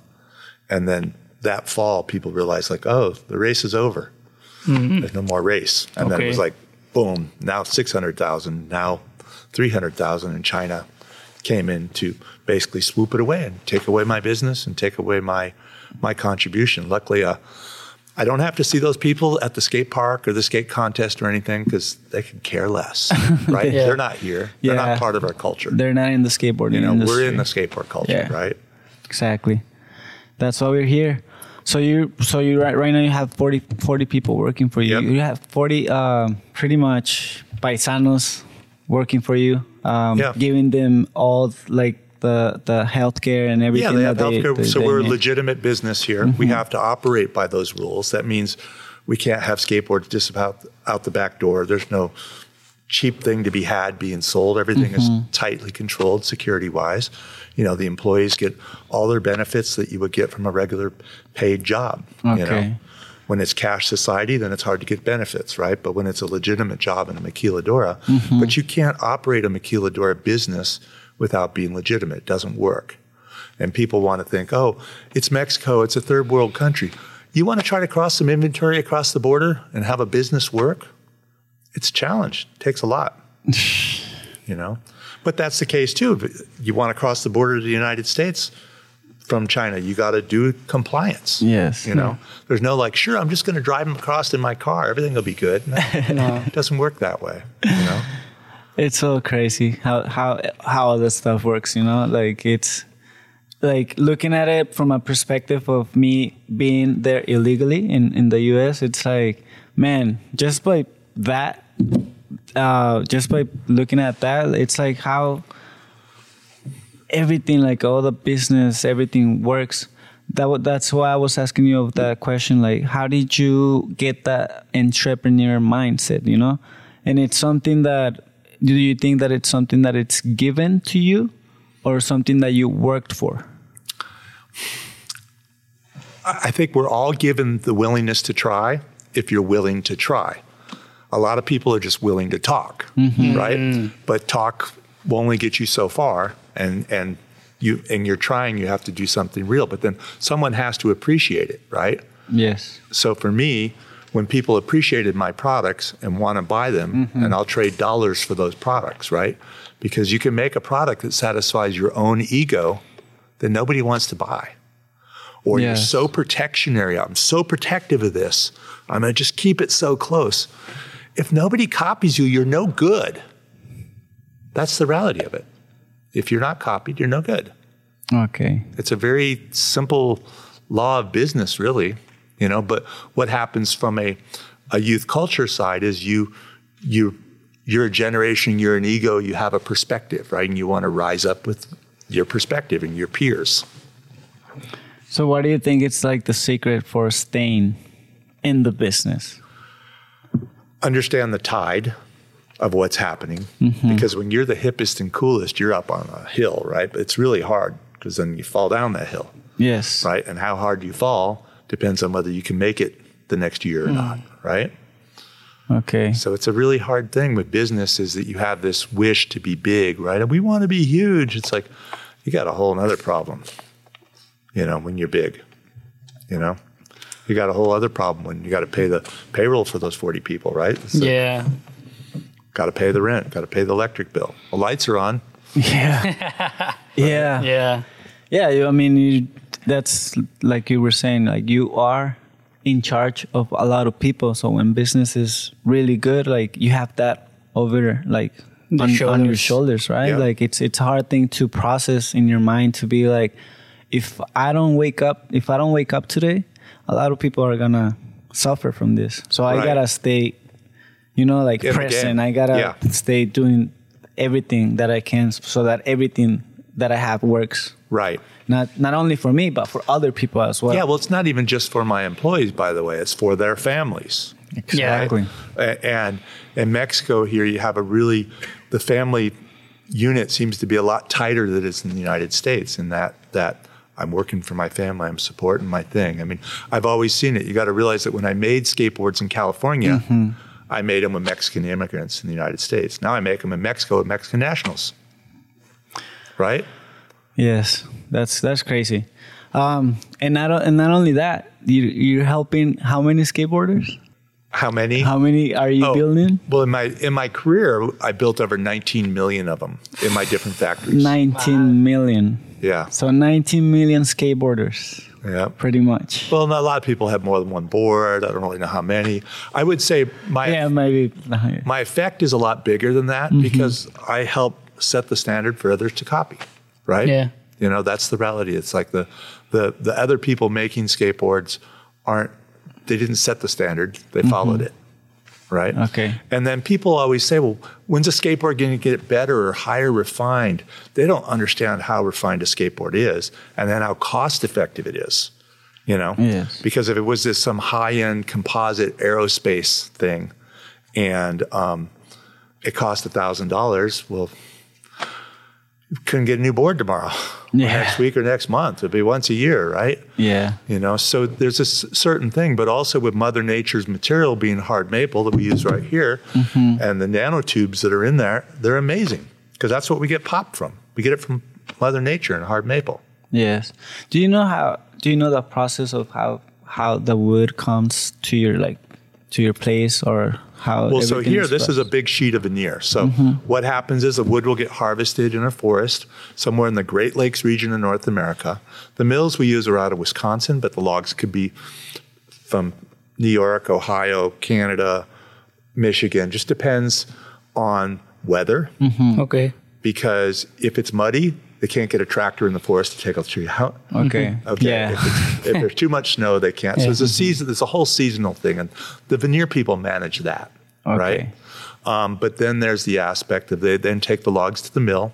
And then that fall, people realized, like, oh, the race is over. Mm-hmm. There's no more race. And okay. then it was like, boom, now 600,000, now 300,000 in China came in to basically swoop it away and take away my business and take away my my contribution. Luckily, uh, I don't have to see those people at the skate park or the skate contest or anything because they can care less, right? yeah. They're not here. They're yeah. not part of our culture. They're not in the skateboarding you know, industry. We're in the skateboard culture, yeah. right? Exactly. That's why we're here. So you, so you right, right now you have 40, 40 people working for you. Yep. You have forty, uh, pretty much paisanos working for you, um, yeah. giving them all like the the healthcare and everything. Yeah, they have healthcare. They, so they we're a legitimate business here. Mm-hmm. We have to operate by those rules. That means we can't have skateboards just out out the back door. There's no cheap thing to be had being sold. Everything mm-hmm. is tightly controlled security wise. You know, the employees get all their benefits that you would get from a regular paid job. Okay. You know? When it's cash society, then it's hard to get benefits, right? But when it's a legitimate job in a maquiladora, mm-hmm. but you can't operate a maquiladora business without being legitimate. It doesn't work. And people want to think, oh, it's Mexico, it's a third world country. You want to try to cross some inventory across the border and have a business work? It's a challenge. It takes a lot. you know? But that's the case too. You want to cross the border to the United States from China, you got to do compliance. Yes. You know, hmm. there's no like, sure, I'm just going to drive them across in my car. Everything will be good. No, no. it doesn't work that way. You know? It's so crazy how how how all this stuff works. You know, like it's like looking at it from a perspective of me being there illegally in in the U.S. It's like, man, just by that, uh, just by looking at that, it's like how everything, like all the business, everything works. That that's why I was asking you of that question. Like, how did you get that entrepreneur mindset? You know, and it's something that do you think that it's something that it's given to you or something that you worked for? I think we're all given the willingness to try if you're willing to try. A lot of people are just willing to talk, mm-hmm. right? But talk will only get you so far and and you and you're trying you have to do something real, but then someone has to appreciate it, right? Yes. So for me, when people appreciated my products and want to buy them, mm-hmm. and I'll trade dollars for those products, right? Because you can make a product that satisfies your own ego that nobody wants to buy. Or yes. you're so protectionary, I'm so protective of this, I'm going to just keep it so close. If nobody copies you, you're no good. That's the reality of it. If you're not copied, you're no good. Okay. It's a very simple law of business, really you know but what happens from a, a youth culture side is you you you're a generation you're an ego you have a perspective right and you want to rise up with your perspective and your peers So, what do you think it's like the secret for staying in the business? Understand the tide of what's happening Mm-hmm. because when you're the hippest and coolest, you're up on a hill, right? But it's really hard because then you fall down that hill, Yes. right? And how hard you fall depends on whether you can make it the next year or Hmm. not, right? Okay. So it's a really hard thing with business is that you have this wish to be big, right? And we want to be huge. It's like you got a whole other problem, you know, when you're big, you know, you got a whole other problem when you got to pay the payroll for those 40 people, right? It's like, Yeah. Got to pay the rent, got to pay the electric bill. The lights are on. Yeah. yeah. Yeah. Yeah, you, I mean, you, that's like you were saying, like you are in charge of a lot of people. So when business is really good, like you have that over like on, on your shoulders. right? Yeah. Like it's it's a hard thing to process in your mind to be like, if I don't wake up, if I don't wake up today, a lot of people are gonna suffer from this. So I gotta stay, you know, like In the present. game. I gotta Yeah. stay doing everything that I can so that everything that I have works Right. Not not only for me but for other people as well. Yeah, well, it's not even just for my employees, by the way, it's for their families. exactly. A- And in Mexico, here you have a really, the family unit seems to be a lot tighter than it is in the United States. In that that I'm working for my family, I'm supporting my thing. I mean, I've always seen it. You got to realize that when I made skateboards in California, mm-hmm. I made them with Mexican immigrants in the United States. Now I make them in Mexico with Mexican nationals. Right? Yes, that's that's crazy. Um, and not and not only that, you you're helping how many skateboarders? How many? How many are you Oh, building? Well, in my in my career, I built over 19 million of them in my different factories. 19 million. Yeah, So 19 million skateboarders, yeah. pretty much. Well, not a lot of people have more than one board. I don't really know how many. I would say my yeah, maybe. my effect is a lot bigger than that Mm-hmm. because I help set the standard for others to copy. Right? Yeah. You know, that's the reality. It's like the the the other people making skateboards aren't they didn't set the standard. They followed it. Right? Mm-hmm. Okay. And then people always say, well, when's a skateboard going to get better or higher refined? They don't understand how refined a skateboard is and then how cost effective it is. You know? Yes. Because if it was this some high end composite aerospace thing and um, it cost a $1,000, well, you couldn't get a new board tomorrow, or Yeah. next week or next month. It'd be once a year, right? Yeah. You know, so there's a certain thing, but also with Mother Nature's material being hard maple that we use right here, Mm-hmm. and the nanotubes that are in there, they're amazing because that's what we get pop from. We get it from Mother Nature and hard maple. Yes. Do you know how? Do you know the process of how how the wood comes to your like to your place or how? Well, so everything here, this is a big sheet of veneer. So mm-hmm. what happens is the wood will get harvested in a forest somewhere in the Great Lakes region of North America. The mills we use are out of Wisconsin, but the logs could be from New York, Ohio, Canada, Michigan. Just depends on weather. Mm-hmm. Okay. Because if it's muddy, they can't get a tractor in the forest to take a tree out. okay. Mm-hmm. Okay. Yeah. If, if there's too much snow, they can't. So Yeah. it's a season. It's a whole seasonal thing, and the veneer people manage that, Okay. right? Um, but then there's the aspect of they then take the logs to the mill.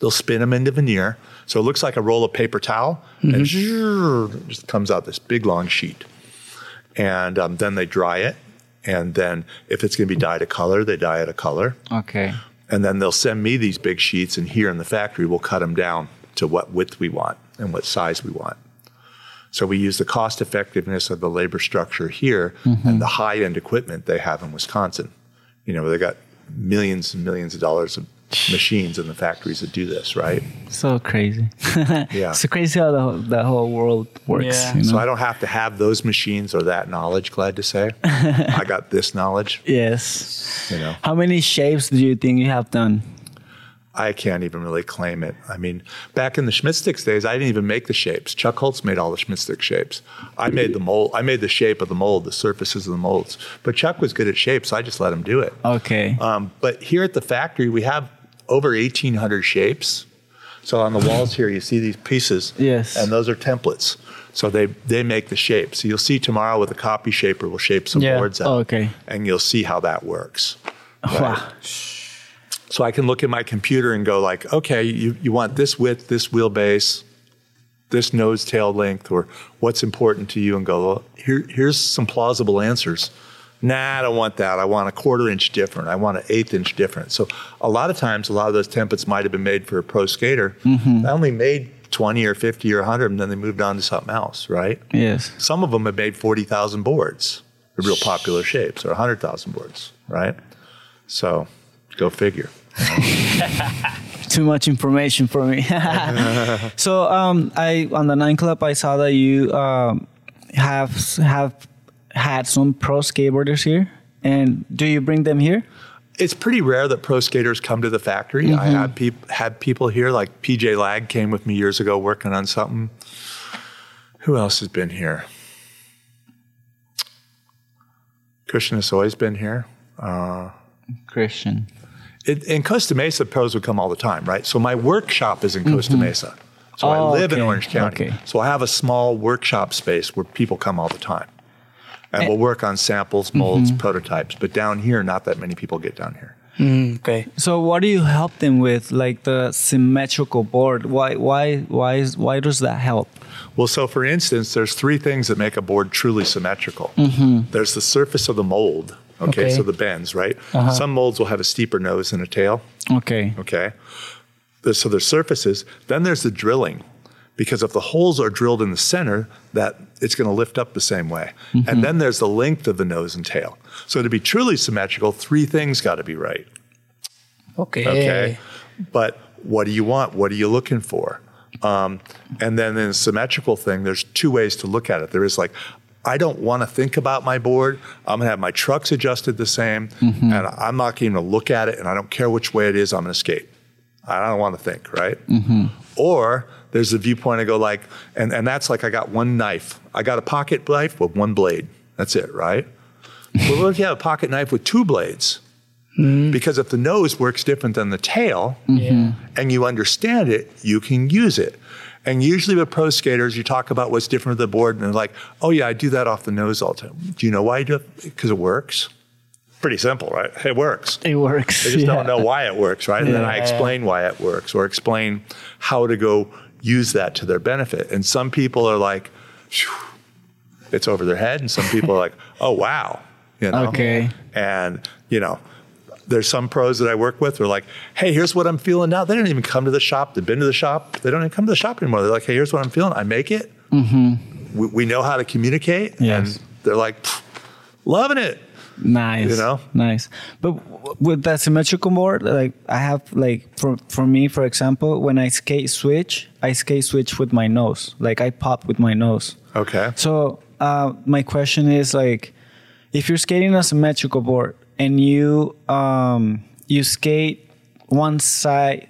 They'll spin them into veneer, so it looks like a roll of paper towel, and zzzz, it just comes out this big long sheet. And um, then they dry it, and then if it's going to be dyed a color, they dye it a color Okay. and then they'll send me these big sheets and here in the factory we'll cut them down to what width we want and what size we want so we use the cost effectiveness of the labor structure here and mm-hmm. the high end equipment they have in wisconsin you know they got millions and millions of dollars of machines in the factories that do this right So crazy. Yeah. So crazy how the whole, the whole world works. Yeah. You know? so i don't have to have those machines or that knowledge glad to say i got this knowledge yes. you know How many shapes do you think you have done? I can't even really claim it. I mean, back in the Schmitt Stix days, I didn't even make the shapes. Chuck Holtz made all the Schmitt Stick shapes. I made the mold. I made the shape of the mold, the surfaces of the molds. But Chuck was good at shapes, so I just let him do it. Okay. Um, but here at the factory, we have over 1,800 shapes. So on the walls here, you see these pieces. Yes. And those are templates. So they, they make the shape. So you'll see tomorrow with a copy shaper, we'll shape some Yeah. boards out. Oh, okay. And you'll see how that works. Wow. So I can look at my computer and go like, okay, you, you want this width, this wheelbase, this nose tail length or what's important to you and go, well, here, here's some plausible answers. Nah, I don't want that. I want a quarter inch different. I want an eighth inch different. So a lot of times, a lot of those templates might have been made for a pro skater. Mm-hmm. They only made 20 or 50 or 100, and then they moved on to something else, right? Yes. Some of them have made 40,000 boards, the real popular shapes, or 100,000 boards, right? So go figure. Too much information for me. so um, I on the nine club I saw that you um, have have had some pro skateboarders here, and do you bring them here? It's pretty rare that pro skaters come to the factory. I had, peop- had people here, like PJ Ladd came with me years ago working on something. Who else has been here? Christian has always been here. Christian. It, in Costa Mesa, pros would come all the time, right? So my workshop is in Costa mm-hmm. Mesa. So I Oh, live in. Orange County. Okay. So I have a small workshop space where people come all the time. And we'll eh. work on samples, molds, mm-hmm. prototypes. But down here, not that many people get down here. Mm, okay. So what do you help them with, like the symmetrical board? Why why why is why does that help? Well, so for instance, there's three things that make a board truly symmetrical. Mm-hmm. There's the surface of the mold. Okay, Okay. so the bends, right? Some molds will have a steeper nose and a tail. Okay. Okay, so there's surfaces. Then there's the drilling, because if the holes are drilled in the center, that it's going to lift up the same way. And then there's the length of the nose and tail. So to be truly symmetrical, three things got to be right. Okay. Okay. But what do you want? What are you looking for? Um, and then in the symmetrical thing, there's two ways to look at it. There is like, I don't want to think about my board. I'm going to have my trucks adjusted the same, mm-hmm. and I'm not going to look at it, and I don't care which way it is. I'm going to skate. I don't want to think, right? Mm-hmm. Or there's the viewpoint I go like, and, and that's like I got one knife. I got a pocket knife with one blade. That's it, right? well, what if you have a pocket knife with two blades? Mm-hmm. Because if the nose works different than the tail, Yeah. and you understand it, you can use it. And usually with pro skaters, you talk about what's different with the board, and they're like, oh, yeah, I do that off the nose all the time. Do you know why you do it? Because it works. Pretty simple, right? It works. It works. They just yeah. don't know why it works, right? And then I explain why it works or explain how to go use that to their benefit. And some people are like, it's over their head. And some people are like, oh, wow. You know? Okay. And, you know, there's some pros that I work with who are like, hey, here's what I'm feeling now. They don't even come to the shop. They've been to the shop. They don't even come to the shop anymore. They're like, hey, here's what I'm feeling. I make it. We, we know how to communicate. Mm-hmm. Yes. And they're like, loving it. Nice. You know? Nice. But with that symmetrical board, like I have like for for me, for example, when I skate switch, I skate switch with my nose. Like I pop with my nose. Okay. So uh, my question is like, if you're skating a symmetrical board and you um, you skate one side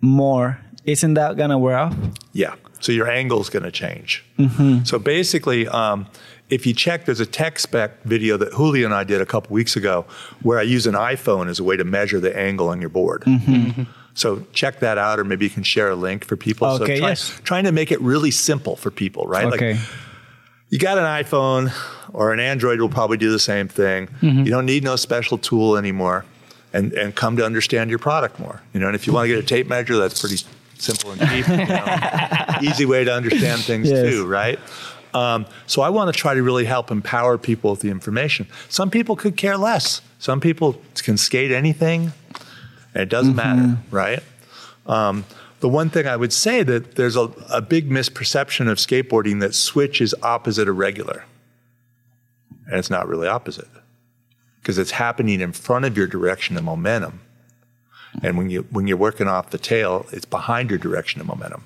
more, isn't that gonna wear off? Yeah. So your angle's going to change. Mm-hmm. So basically, um, if you check, there's a tech spec video that Julio and I did a couple weeks ago where I use an iPhone as a way to measure the angle on your board. Mm-hmm. So check that out, or maybe you can share a link for people. so Okay, try- yes. trying to make it really simple for people, right? Okay. Like you got an iPhone or an Android will probably do the same thing. Mm-hmm. You don't need no special tool anymore and, and come to understand your product more. You know, and if you want to get a tape measure, that's pretty simple and cheap. you know. Easy way to understand things Yes. too, right? Um, so I want to try to really help empower people with the information. Some people could care less. Some people can skate anything, and it doesn't matter, right? Um, the one thing I would say that there's a, a big misperception of skateboarding that switch is opposite of regular. And it's not really opposite because it's happening in front of your direction of momentum. And when you when you're working off the tail, it's behind your direction of momentum.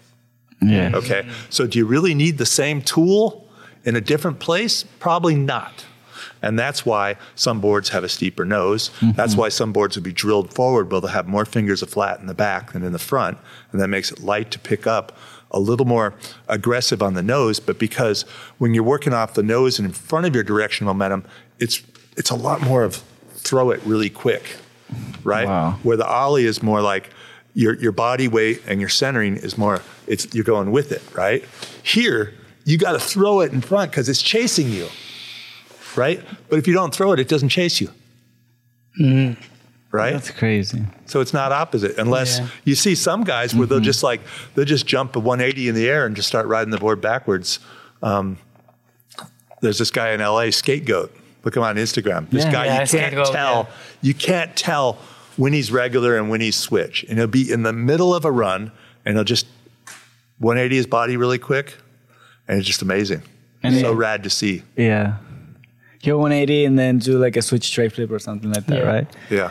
Yeah. Okay. So do you really need the same tool in a different place? Probably not. And that's why some boards have a steeper nose. That's mm-hmm. why some boards would be drilled forward, but they'll have more fingers of flat in the back than in the front. And that makes it light to pick up, a little more aggressive on the nose. But because when you're working off the nose and in front of your direction momentum, it's it's a lot more of throw it really quick. Right? Wow. Where the ollie is more like your your body weight and your centering is more it's you're going with it, right? Here, you got to throw it in front because it's chasing you. Right? But if you don't throw it, it doesn't chase you. right? That's crazy. So it's not opposite unless Yeah. you see some guys where they'll just like they'll just jump a 180 in the air and just start riding the board backwards. Um, there's this guy in LA, Skategoat. Look him on Instagram. This Yeah. guy Yeah, you can't Skategoat, tell. You can't tell when he's regular and when he's switch. And he'll be in the middle of a run and he'll just 180 his body really quick, and it's just amazing. And so rad to see. Yeah. Go 180 and then do like a switch straight flip or something like that, Yeah. right? Yeah.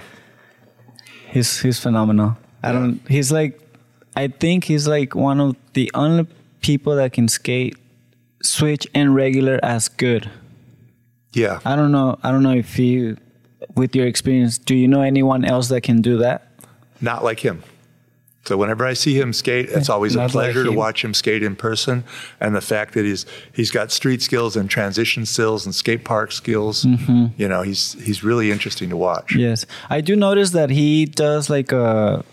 He's he's phenomenal. I don't. He's like, I think he's like one of the only people that can skate switch and regular as good. Yeah. I don't know. I don't know if you, with your experience, do you know anyone else that can do that? not like him. So whenever I see him skate, it's always a Not like pleasure to watch him skate in person. And the fact that he's he's got street skills and transition skills and skate park skills, mm-hmm. you know, he's he's really interesting to watch. Yes, I do notice that he does like a.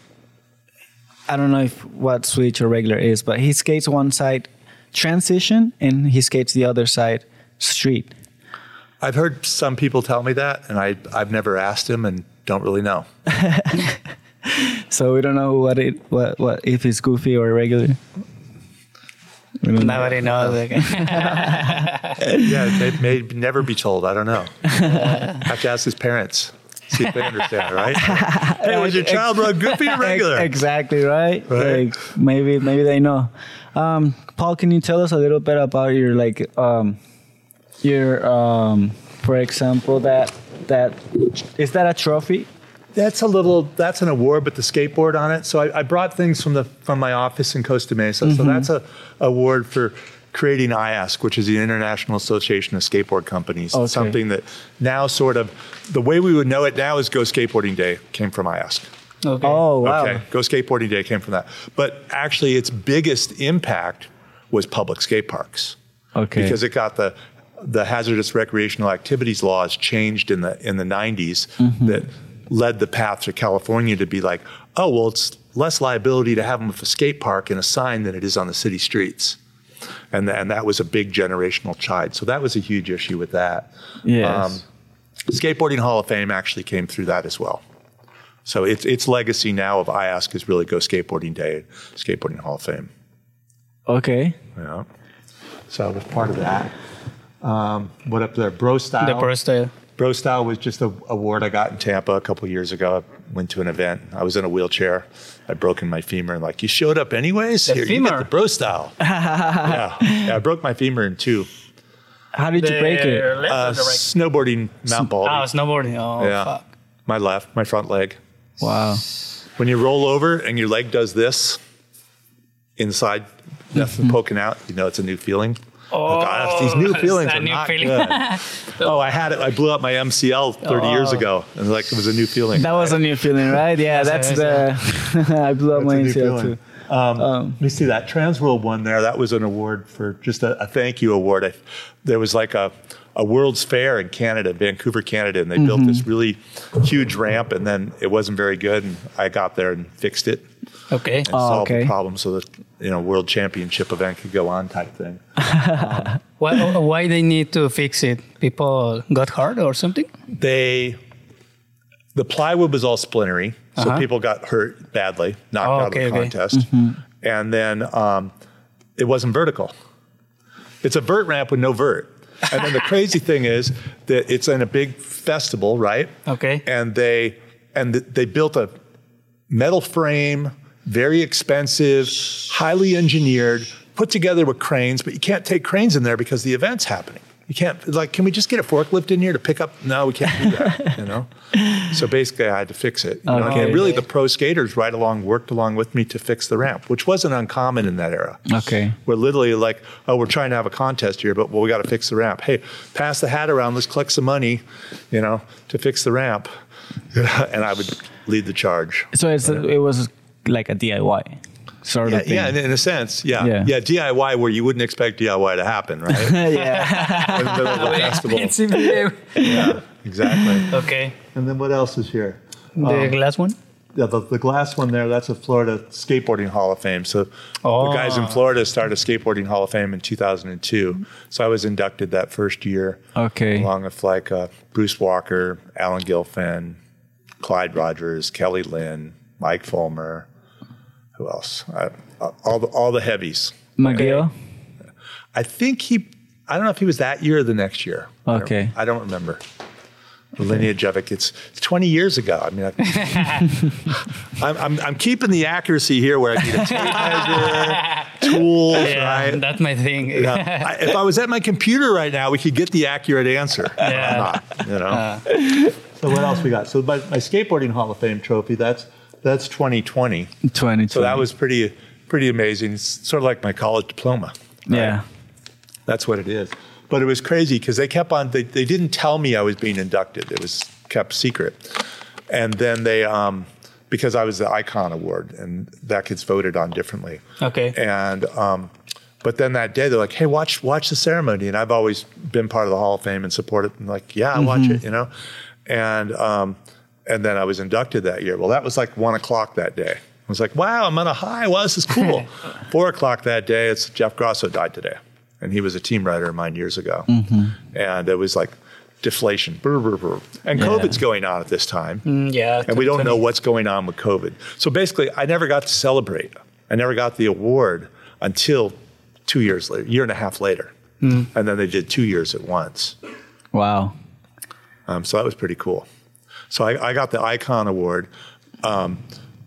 I don't know if what switch or regular is, but he skates one side transition and he skates the other side street. I've heard some people tell me that, and I I've never asked him and don't really know. So we don't know what it what what if it's goofy or regular. We know. Nobody knows. Yeah, it may, may never be told. I don't know. have to ask his parents. See if they understand, right? hey, was your child run goofy or regular? Exactly right. Right. Like maybe maybe they know. Um, Paul, can you tell us a little bit about your like um, your um, for example that that is that a trophy? That's a little. That's an award, but the skateboard on it. So I, I brought things from the from my office in Costa Mesa. Mm-hmm. So that's a award for creating IASC, which is the International Association of Skateboard Companies. Okay. Something that now sort of the way we would know it now is Go Skateboarding Day came from IASC. okay. Oh wow. Okay, Go Skateboarding Day came from that. But actually, its biggest impact was public skate parks Okay. because it got the the hazardous recreational activities laws changed in the in the 90s Mm-hmm. that led the path to California to be like, oh well, it's less liability to have them with a skate park and a sign than it is on the city streets. And, th- and that was a big generational chide. So that was a huge issue with that. Yes. Skateboarding Hall of Fame actually came through that as well. So its its legacy now of IASC is really Go Skateboarding Day, Skateboarding Hall of Fame. okay. Yeah. So I was part of that. Um, what up there? Bro Style. The pro style. Bro Style was just an award I got in Tampa a couple years ago. I went to an event. I was in a wheelchair. I'd broken my femur and like, you showed up anyways? The Here, you get femur? the Bro Style. yeah. yeah, I broke my femur in two. How did you break it? Uh, right? snowboarding Mount Baldy. Oh, snowboarding. Oh, yeah. fuck. My left, my front leg. Wow. When you roll over and your leg does this inside, nothing poking out, you know it's a new feeling. Oh, Gosh, these new feelings are new not feeling. good. oh, I had it. I blew up my MCL 30 years Oh. ago, and like it was a new feeling. That was a new feeling, right? Yeah, that's That's the. I blew up my That's a new too. Um, Um, let me see that Transworld one there. That was an award for just a, a thank you award. I, there was like a, a World's Fair in Canada, Vancouver, Canada, and they built this Mm-hmm. really huge ramp, and then it wasn't very good, and I got there and fixed it Okay. and Oh, solved okay. the problem so that you know World Championship event could go on type thing. Why, why they need to fix it? People got hurt or something? They the plywood was all splintery, so Uh-huh. people got hurt badly, knocked Oh, out okay, of the okay. contest, and then um, it wasn't vertical. It's a vert ramp with no vert. And then the crazy thing is that it's in a big festival, right? Okay. And they and th- they built a metal frame, very expensive, highly engineered, put together with cranes, but you can't take cranes in there because the event's happening. You can't like, can we just get a forklift in here to pick up? No, we can't do that. you know. So basically, I had to fix it. You know? And really, the pro skaters right along worked along with me to fix the ramp, which wasn't uncommon in that era. Okay. We're literally like, oh, we're trying to have a contest here, but well, we got to fix the ramp. Hey, pass the hat around. Let's collect some money, you know, to fix the ramp. and I would lead the charge. So it's it was like a DIY sort Yeah, of thing. yeah, in, in a sense, yeah. Yeah. yeah, DIY where you wouldn't expect DIY to happen, right? yeah. in the middle of a festival. Expensive. Yeah, exactly. okay. And then what else is here? The last one? Yeah, the, the glass one there, that's a Florida Skateboarding Hall of Fame. So Oh. the guys in Florida started a Skateboarding Hall of Fame in 2002. So I was inducted that first year, Okay. along with like uh, Bruce Walker, Alan Gelfand, Clyde Rogers, Kelly Lynn, Mike Folmer. Who else? I, all the all the heavies. McGill. I think he. I don't know if he was that year or the next year. I don't- Okay. I don't remember. The lineage of it. It's, it's 20 years ago. I mean, I, I'm, I'm, I'm keeping the accuracy here where I need a tape measure, tools, Yeah, right? that's my thing. Yeah. I, if I was at my computer right now, we could get the accurate answer. But I'm not, you know. Uh. so what else we got? So my, my skateboarding Hall of Fame trophy. That's that's 2020. 2020. So that was pretty pretty amazing. It's sort of like my college diploma. yeah. That's what it is. But it was crazy because they kept on. They, they didn't tell me I was being inducted. It was kept secret. And then they, um, because I was the Icon Award, and that gets voted on differently. Okay. And um, but then that day they're like, "Hey, watch watch the ceremony." And I've always been part of the Hall of Fame and supported. And like, yeah, I watch it, you know. And um, and then I was inducted that year. Well, that was like one o'clock that day. I was like, "Wow, I'm on a high. Wow, this is cool." Four o'clock that day, it's Jeff Grosso died today, and he was a team writer of mine years ago. And it was like deflation, brr, brr, brr. and Yeah. COVID's going on at this time Mm, yeah. and we don't know what's going on with COVID. So basically, I never got to celebrate. I never got the award until two years later, year and a half later, and then they did two years at once. Wow. Um, so that was pretty cool. So I, I got the Icon Award. Um,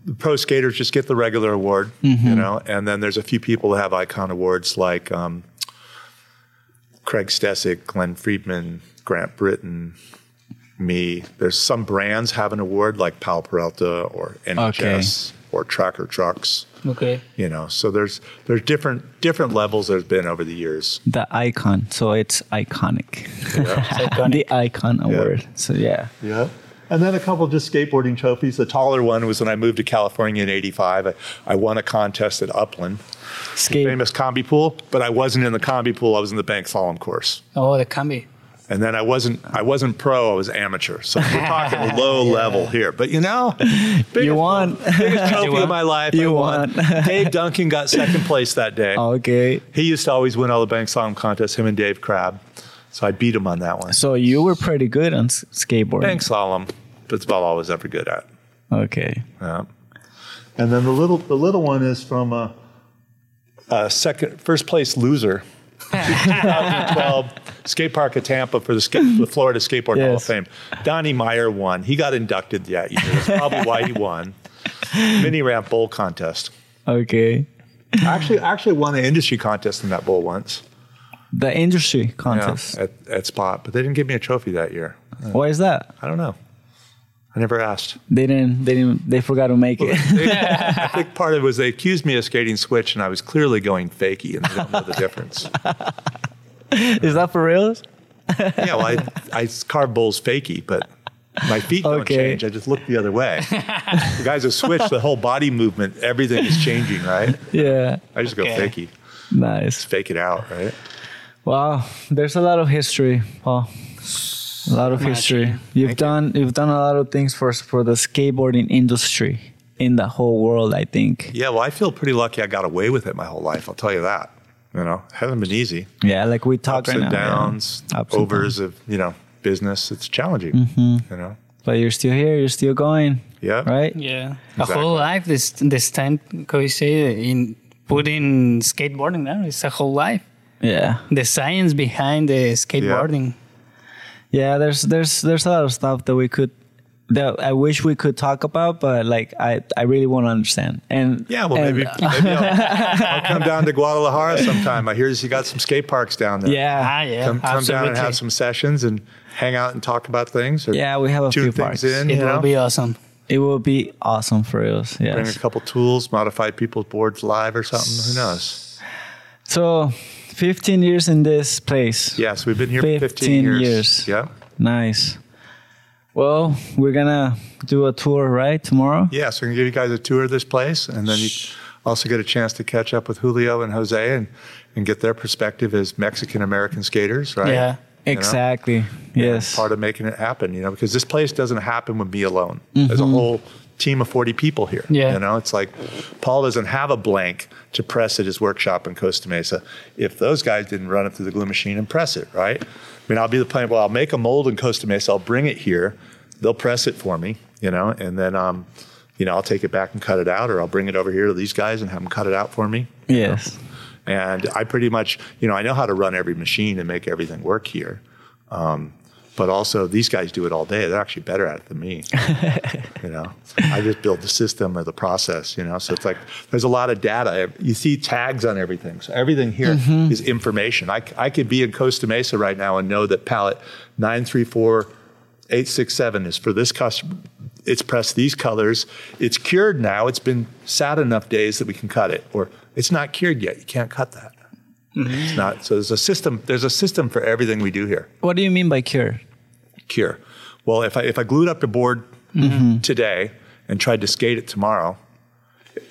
the pro skaters just get the regular award, you know, and then there's a few people that have Icon Awards like um, Craig Stecyk, Glenn Friedman, Grant Brittain, me. There's some brands have an award like Powell Peralta or NHS or Tracker Trucks, Okay. you know. So there's there's different different levels there's been over the years. The icon. So it's iconic. iconic. the icon award. So yeah. Yeah. And then a couple just skateboarding trophies. The taller one was when I moved to California in 85. I, I won a contest at Upland, Skate. famous combi pool, but I wasn't in the combi pool. I was in the bank slalom course. Oh, the combi. And then I wasn't I wasn't pro, I was amateur. So we're talking low level here. But you know, biggest, You won. biggest trophy of my life. You I won. won. Dave Duncan got second place that day. okay. He used to always win all the bank slalom contests, him and Dave Crabb. So I beat him on that one. So you were pretty good on skateboarding. Bank slalom, that's about all I was ever good at. Okay. Yeah. And then the little the little one is from a, a second first place loser, 2012 skate park at Tampa for the, skate, the Florida Skateboard Hall of Fame. Donnie Meyer won. He got inducted that year. That's probably why he won. Mini ramp bowl contest. Okay. I Actually, actually won an industry contest in that bowl once. The industry Yeah, contest. at, at Spot, but they didn't give me a trophy that year. Why is that? I don't know. I never asked. They didn't. They didn't. They forgot to make it. I think part of it was they accused me of skating switch, and I was clearly going fakey, and they don't know the difference. is that for real? yeah, well, I, I carve bowls fakey, but my feet don't Okay. change. I just look the other way. the guys have switched the whole body movement. Everything is changing, right? Yeah. I just go Okay. fakey, Nice. fake it out, right? Wow. There's a lot of history, Paul. A lot of history. You've done. You've done a lot of things for for the skateboarding industry in the whole world. I think. Yeah, well, I feel pretty lucky I got away with it my whole life. I'll tell you that. You know, hasn't been easy. Yeah, like we talk Ups right and now. yeah. downs, Ups and overs of you know business. It's challenging. Mm-hmm. You know. But you're still here. You're still going. Yeah. Right. Yeah. Exactly. A whole life, this this time, can you say, in putting skateboarding there, it's a whole life. Yeah. The science behind the skateboarding. Yeah. Yeah, there's there's there's a lot of stuff that we could. That I wish we could talk about, but like I, I really want to understand. And Yeah, well, and- maybe, maybe I'll, I'll come down to Guadalajara sometime. I hear you got some skate parks down there. Yeah. Ah, yeah. come, come down and have some sessions and hang out and talk about things. Or Yeah, we have a few things parks. in. it will know? be awesome. It will be awesome for us. Yeah, Bring a couple tools, modify people's boards live or something. Who knows? So, 15 years in this place. Yes, we've been here for 15 15 years. years. Yeah. Nice. Well, we're gonna do a tour, right? Tomorrow. Yeah, so we're going to give you guys a tour of this place. And then you also get a chance to catch up with Julio and Jose and, and get their perspective as Mexican American skaters, right? Yeah. You know? Exactly. Yes. part of making it happen, you know, because this place doesn't happen with me alone. There's a mm-hmm. whole team of 40 people here. Yeah. You know, it's like Paul doesn't have a blank to press at his workshop in Costa Mesa. If those guys didn't run it through the glue machine and press it, right? I mean, I'll be the plan, well, I'll make a mold in Costa Mesa, I'll bring it here. they'll press it for me, you know, and then um, you know, I'll take it back and cut it out, or I'll bring it over here to these guys and have them cut it out for me. Yes. And I pretty much, you know, I know how to run every machine and make everything work here. Um, but also, these guys do it all day. They're actually better at it than me. you know, I just build the system or the process. You know, so it's like there's a lot of data. You see tags on everything. So everything here mm-hmm. is information. I, I could be in Costa Mesa right now and know that pallet nine three four eight six seven is for this customer. It's pressed these colors. It's cured now. It's been sat enough days that we can cut it. Or it's not cured yet. You can't cut that. Mm-hmm. It's not. So there's a system. There's a system for everything we do here. What do you mean by cure? Cure. Well, if I if I glued up the board mm-hmm. today and tried to skate it tomorrow,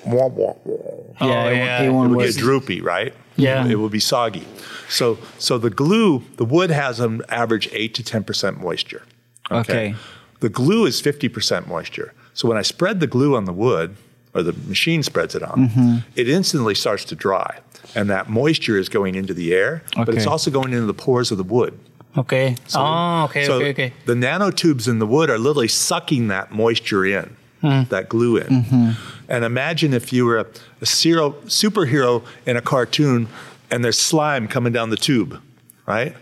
wah, wah, wah, Oh, yeah, it, yeah. It it won't would get droopy, right? Yeah. It would be soggy. So so the glue, the wood has an average eight to ten percent moisture. Okay. The glue is fifty percent moisture. So when I spread the glue on the wood, or the machine spreads it on, Mm-hmm. it instantly starts to dry. And that moisture is going into the air, but it's also going into the pores of the wood. Okay. oh, okay, So okay, okay. The nanotubes in the wood are literally sucking that moisture in, that glue in. Mm-hmm. And imagine if you were a, a zero, superhero in a cartoon and there's slime coming down the tube, right?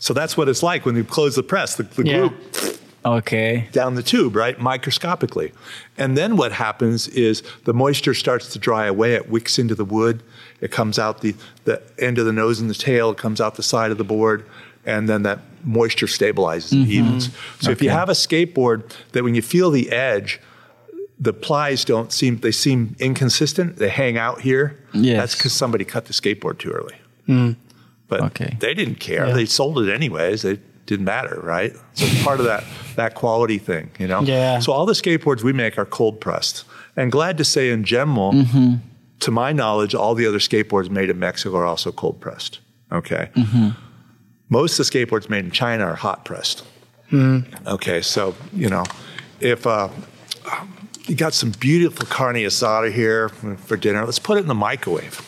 So that's what it's like when you close the press. The, the Yeah. glue Okay. down the tube, right? Microscopically. And then what happens is the moisture starts to dry away. It wicks into the wood. It comes out the, the end of the nose and the tail. It comes out the side of the board. And then that moisture stabilizes and mm-hmm. evens. So if you have a skateboard that when you feel the edge, the plies don't seem, they seem inconsistent. They hang out here. Yes. That's because somebody cut the skateboard too early. Hmm. But Okay. they didn't care. Yeah. They sold it anyways. It didn't matter, right? So it's part of that that quality thing, you know. Yeah. So all the skateboards we make are cold pressed, and glad to say, in general, mm-hmm. to my knowledge, all the other skateboards made in Mexico are also cold pressed. Okay. Mm-hmm. Most of the skateboards made in China are hot pressed. Mm-hmm. Okay, so you know, if uh, you got some beautiful carne asada here for dinner, let's put it in the microwave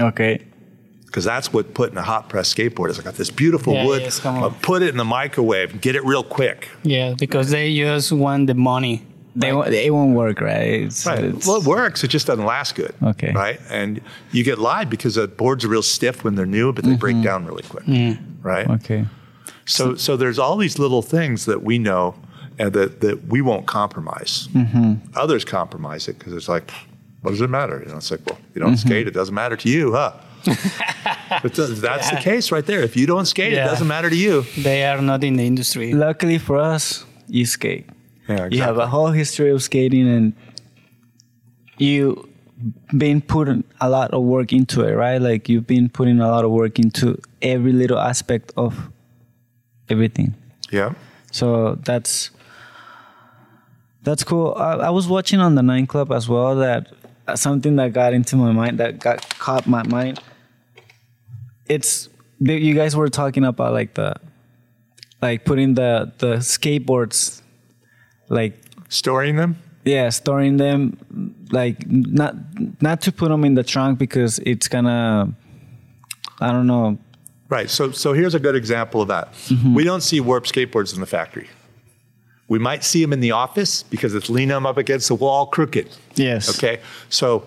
Okay. Because that's what putting a hot press skateboard is. I got this beautiful Yeah, wood. yes, come put it in the microwave and get it real quick. Yeah, because they just want the money. They won't, it won't work, right? It's, Right. it's- well, it works. It just doesn't last good. Okay. Right. And you get lied because the boards are real stiff when they're new, but they break down really quick. Right. Mm-hmm. okay. So, so there's all these little things that we know and that, that we won't compromise. Mm-hmm. Others compromise it because it's like, what does it matter? You know, it's like, well, you don't Mm-hmm. skate, it doesn't matter to you, huh? But th- that's the case right there. If you don't skate, Yeah. it doesn't matter to you. They are not in the industry. Luckily for us, you skate. Yeah, You have a whole history of skating and you been putting a lot of work into it, right? Like you've been putting a lot of work into every little aspect of everything. Yeah. So that's that's cool. I, I was watching on the Nine Club as well that uh, something that got into my mind that got caught my mind. It's you guys were talking about like the like putting the the skateboards like Storing them? yeah storing them like not not to put them in the trunk because it's gonna I don't know Right. So, so here's a good example of that. Mm-hmm. We don't see warp skateboards in the factory. We might see them in the office because it's leaning them up against the wall crooked. yes Okay. So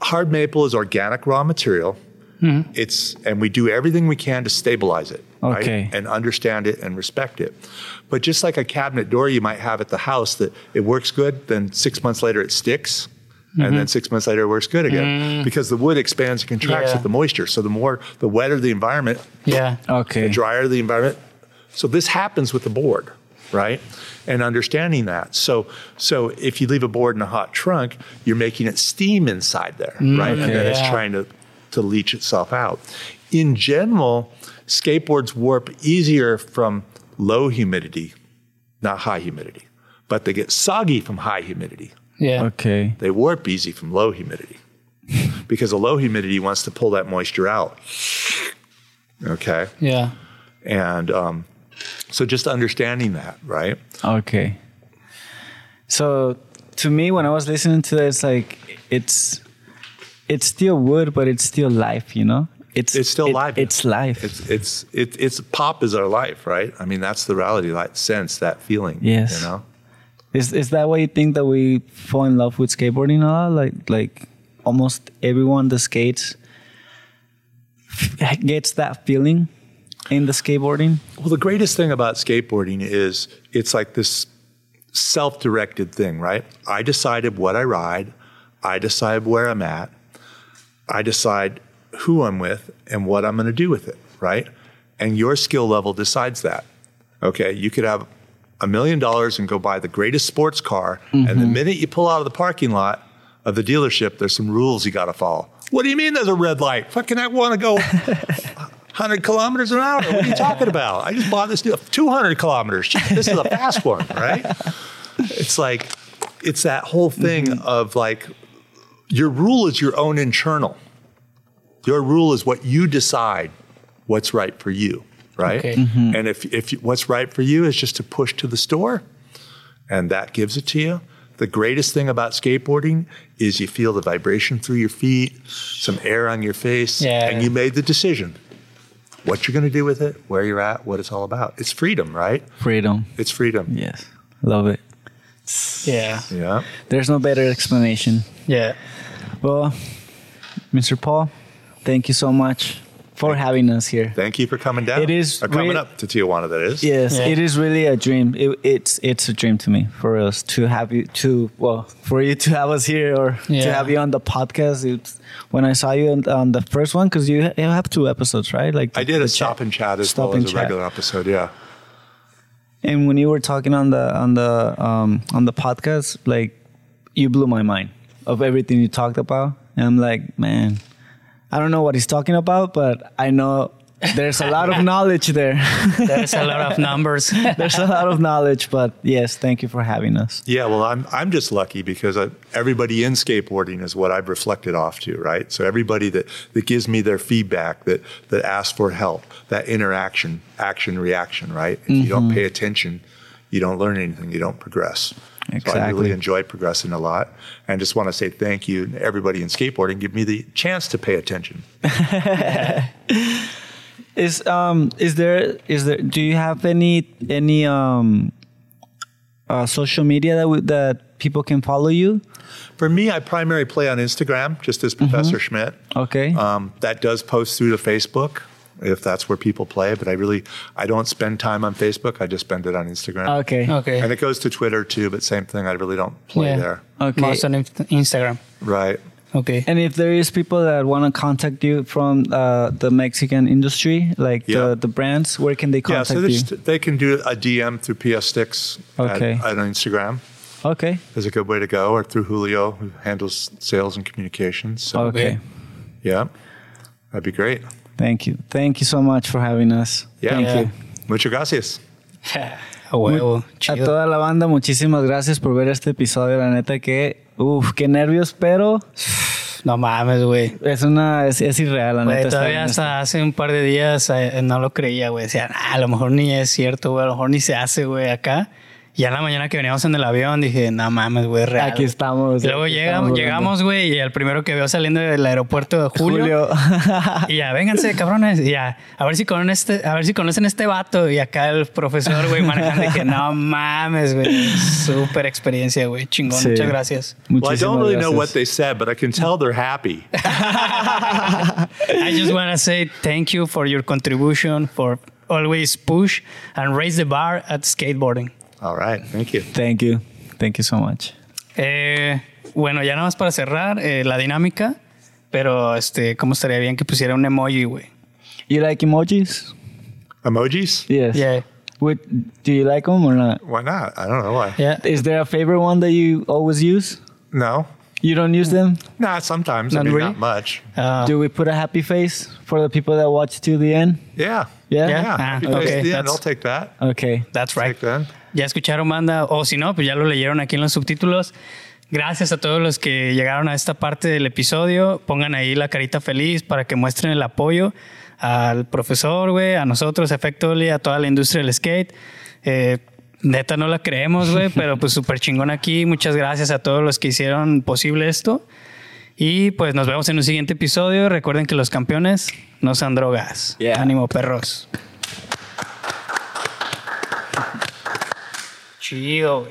hard maple is organic raw material. Mm-hmm. It's and we do everything we can to stabilize it, Okay. right? And understand it and respect it. But just like a cabinet door you might have at the house that it works good, then six months later it sticks. And then mm-hmm. six months later it works good again mm. because the wood expands and contracts Yeah. with the moisture. So the more, the wetter the environment, Yeah. okay the drier the environment. So this happens with the board, right? And understanding that. So so if you leave a board in a hot trunk, you're making it steam inside there, mm, right? And then it's trying to to leach itself out. In general, skateboards warp easier from low humidity, not high humidity. But they get soggy from high humidity. Yeah. okay They warp easy from low humidity because the low humidity wants to pull that moisture out. Okay. Yeah. And um, so just understanding that, right? Okay. So to me, when I was listening to it, it's like it's it's still wood, but it's still life, you know. it's It's still it- live. It's life. It's it's it, it's pop is our life, right? I mean, that's the reality, that sense, that feeling. Yes. You know. Is is that why you think that we fall in love with skateboarding a lot? Like like almost everyone that skates gets that feeling in the skateboarding. Well, the greatest thing about skateboarding is it's like this self-directed thing, right? I decided what I ride, I decide where I'm at, I decide who I'm with and what I'm going to do with it, right? And your skill level decides that. Okay, you could have a million dollars and go buy the greatest sports car, and the mm-hmm. minute you pull out of the parking lot of the dealership, there's some rules you got to follow. What do you mean there's a red light? Fucking I want to go 100 kilometers an hour. What are you talking about? I just bought this new 200 kilometers. This is a fast one, right? It's like, it's that whole thing mm-hmm. of like, your rule is your own internal. Your rule is what you decide what's right for you, right? Okay. Mm-hmm. And if, if what's right for you is just to push to the store and that gives it to you. The greatest thing about skateboarding is you feel the vibration through your feet, some air on your face, Yeah. and you made the decision what you're going to do with it, where you're at, what it's all about. It's freedom, right? Freedom. It's freedom. Yes. Love it. Yeah. Yeah. There's no better explanation. Yeah. Well, Mr. Paul, thank you so much for having us here. Thank you for coming down. It is Or coming real- up to Tijuana, that is. Yes, Yeah. it is really a dream. It, it's it's a dream to me for us to have you to well for you to have us here or to have you on the podcast. It's, when I saw you on, on the first one because you, you have two episodes, right? Like I did a stop and chat as Stop well and as a chat. regular episode. Yeah. And when you were talking on the on the um, on the podcast, like you blew my mind of everything you talked about, and I'm like, man, I don't know what he's talking about, but I know there's a lot of knowledge there. There's a lot of numbers. there's a lot of knowledge, but yes, thank you for having us. Yeah, well, I'm I'm just lucky because I, everybody in skateboarding is what I've reflected off to, right? So everybody that that gives me their feedback, that that asks for help, that interaction, action, reaction, right? If you don't mm-hmm. pay attention, you don't learn anything, you don't progress. So I Exactly. really enjoy progressing a lot, and just want to say thank you to everybody in skateboarding. Give me the chance to pay attention. Is um is there is there do you have any any um uh, social media that that people can follow you? For me, I primarily play on Instagram, just as Professor Schmitt. Okay. Um, that does post through to Facebook if that's where people play, but I really I don't spend time on Facebook. I just spend it on Instagram. okay. Okay. And it goes to Twitter too, but same thing. I really don't play Yeah. there. Okay. Most on Instagram. Right. Okay. And if there is people that want to contact you from uh, the Mexican industry, like Yeah. the, the brands, where can they Yeah, contact so they, you? just, they can do a DM through PS Stix Okay. at, on Instagram. okay. Is a good way to go, or through Julio, who handles sales and communications. So, Okay. yeah, that'd be great. Thank you. Thank you so much for having us. Yeah. Thank Yeah. you. Muchas gracias. A huevo. A toda la banda, muchísimas gracias por ver este episodio. La neta que, uff, qué nervios, pero No mames, güey. es una, es, es irreal, la Güey, neta. todavía hasta hace un par de días eh, no lo creía, güey. Decía, "Ah, a lo mejor ni es cierto, güey. A lo mejor ni se hace, güey, acá. Y ya en la mañana que veníamos en el avión dije, no mames, güey, real. Aquí güey". estamos. Y luego aquí llegamos, estamos llegamos, güey, y el primero que veo saliendo del aeropuerto de Julio. Y ya, vénganse, cabrones. Y ya, a ver si con este, a ver si conocen este vato. Y acá el profesor, güey, manejando. Dije, no mames, güey. Súper experiencia, güey. Chingón. Sí. Muchas gracias. Well, I Muchísimas don't really know what they said, but I can tell they're happy. I just want to say thank you for your contribution, for always push and raise the bar at skateboarding. All right, thank you. Thank you. Thank you so much. Eh, bueno, ya nada más para cerrar eh, la dinámica, pero este, ¿cómo estaría bien que pusiera un emoji, güey? You like emojis? Emojis? Yes. Yeah, With, do you like them or not? Why not? I don't know why. yeah. Is there a favorite one that you always use? No, You don't use them? nah. Sometimes I Not mean, really? not much. Uh, Do we put a happy face for the people that watch to the end? Yeah, Yeah. Yeah. yeah. Ah, Happy okay, face at the end. that's- I'll take that. Okay. that's right. Take that. Ya escucharon, banda, o si no, pues ya lo leyeron aquí en los subtítulos. Gracias a todos los que llegaron a esta parte del episodio. Pongan ahí la carita feliz para que muestren el apoyo al profesor, güey, a nosotros, a Effectly, a toda la industria del skate. Eh, neta, no la creemos, güey, pero pues súper chingón aquí. Muchas gracias a todos los que hicieron posible esto. Y pues nos vemos en un siguiente episodio. Recuerden que los campeones no son drogas. Yeah. Ánimo, perros. Güey.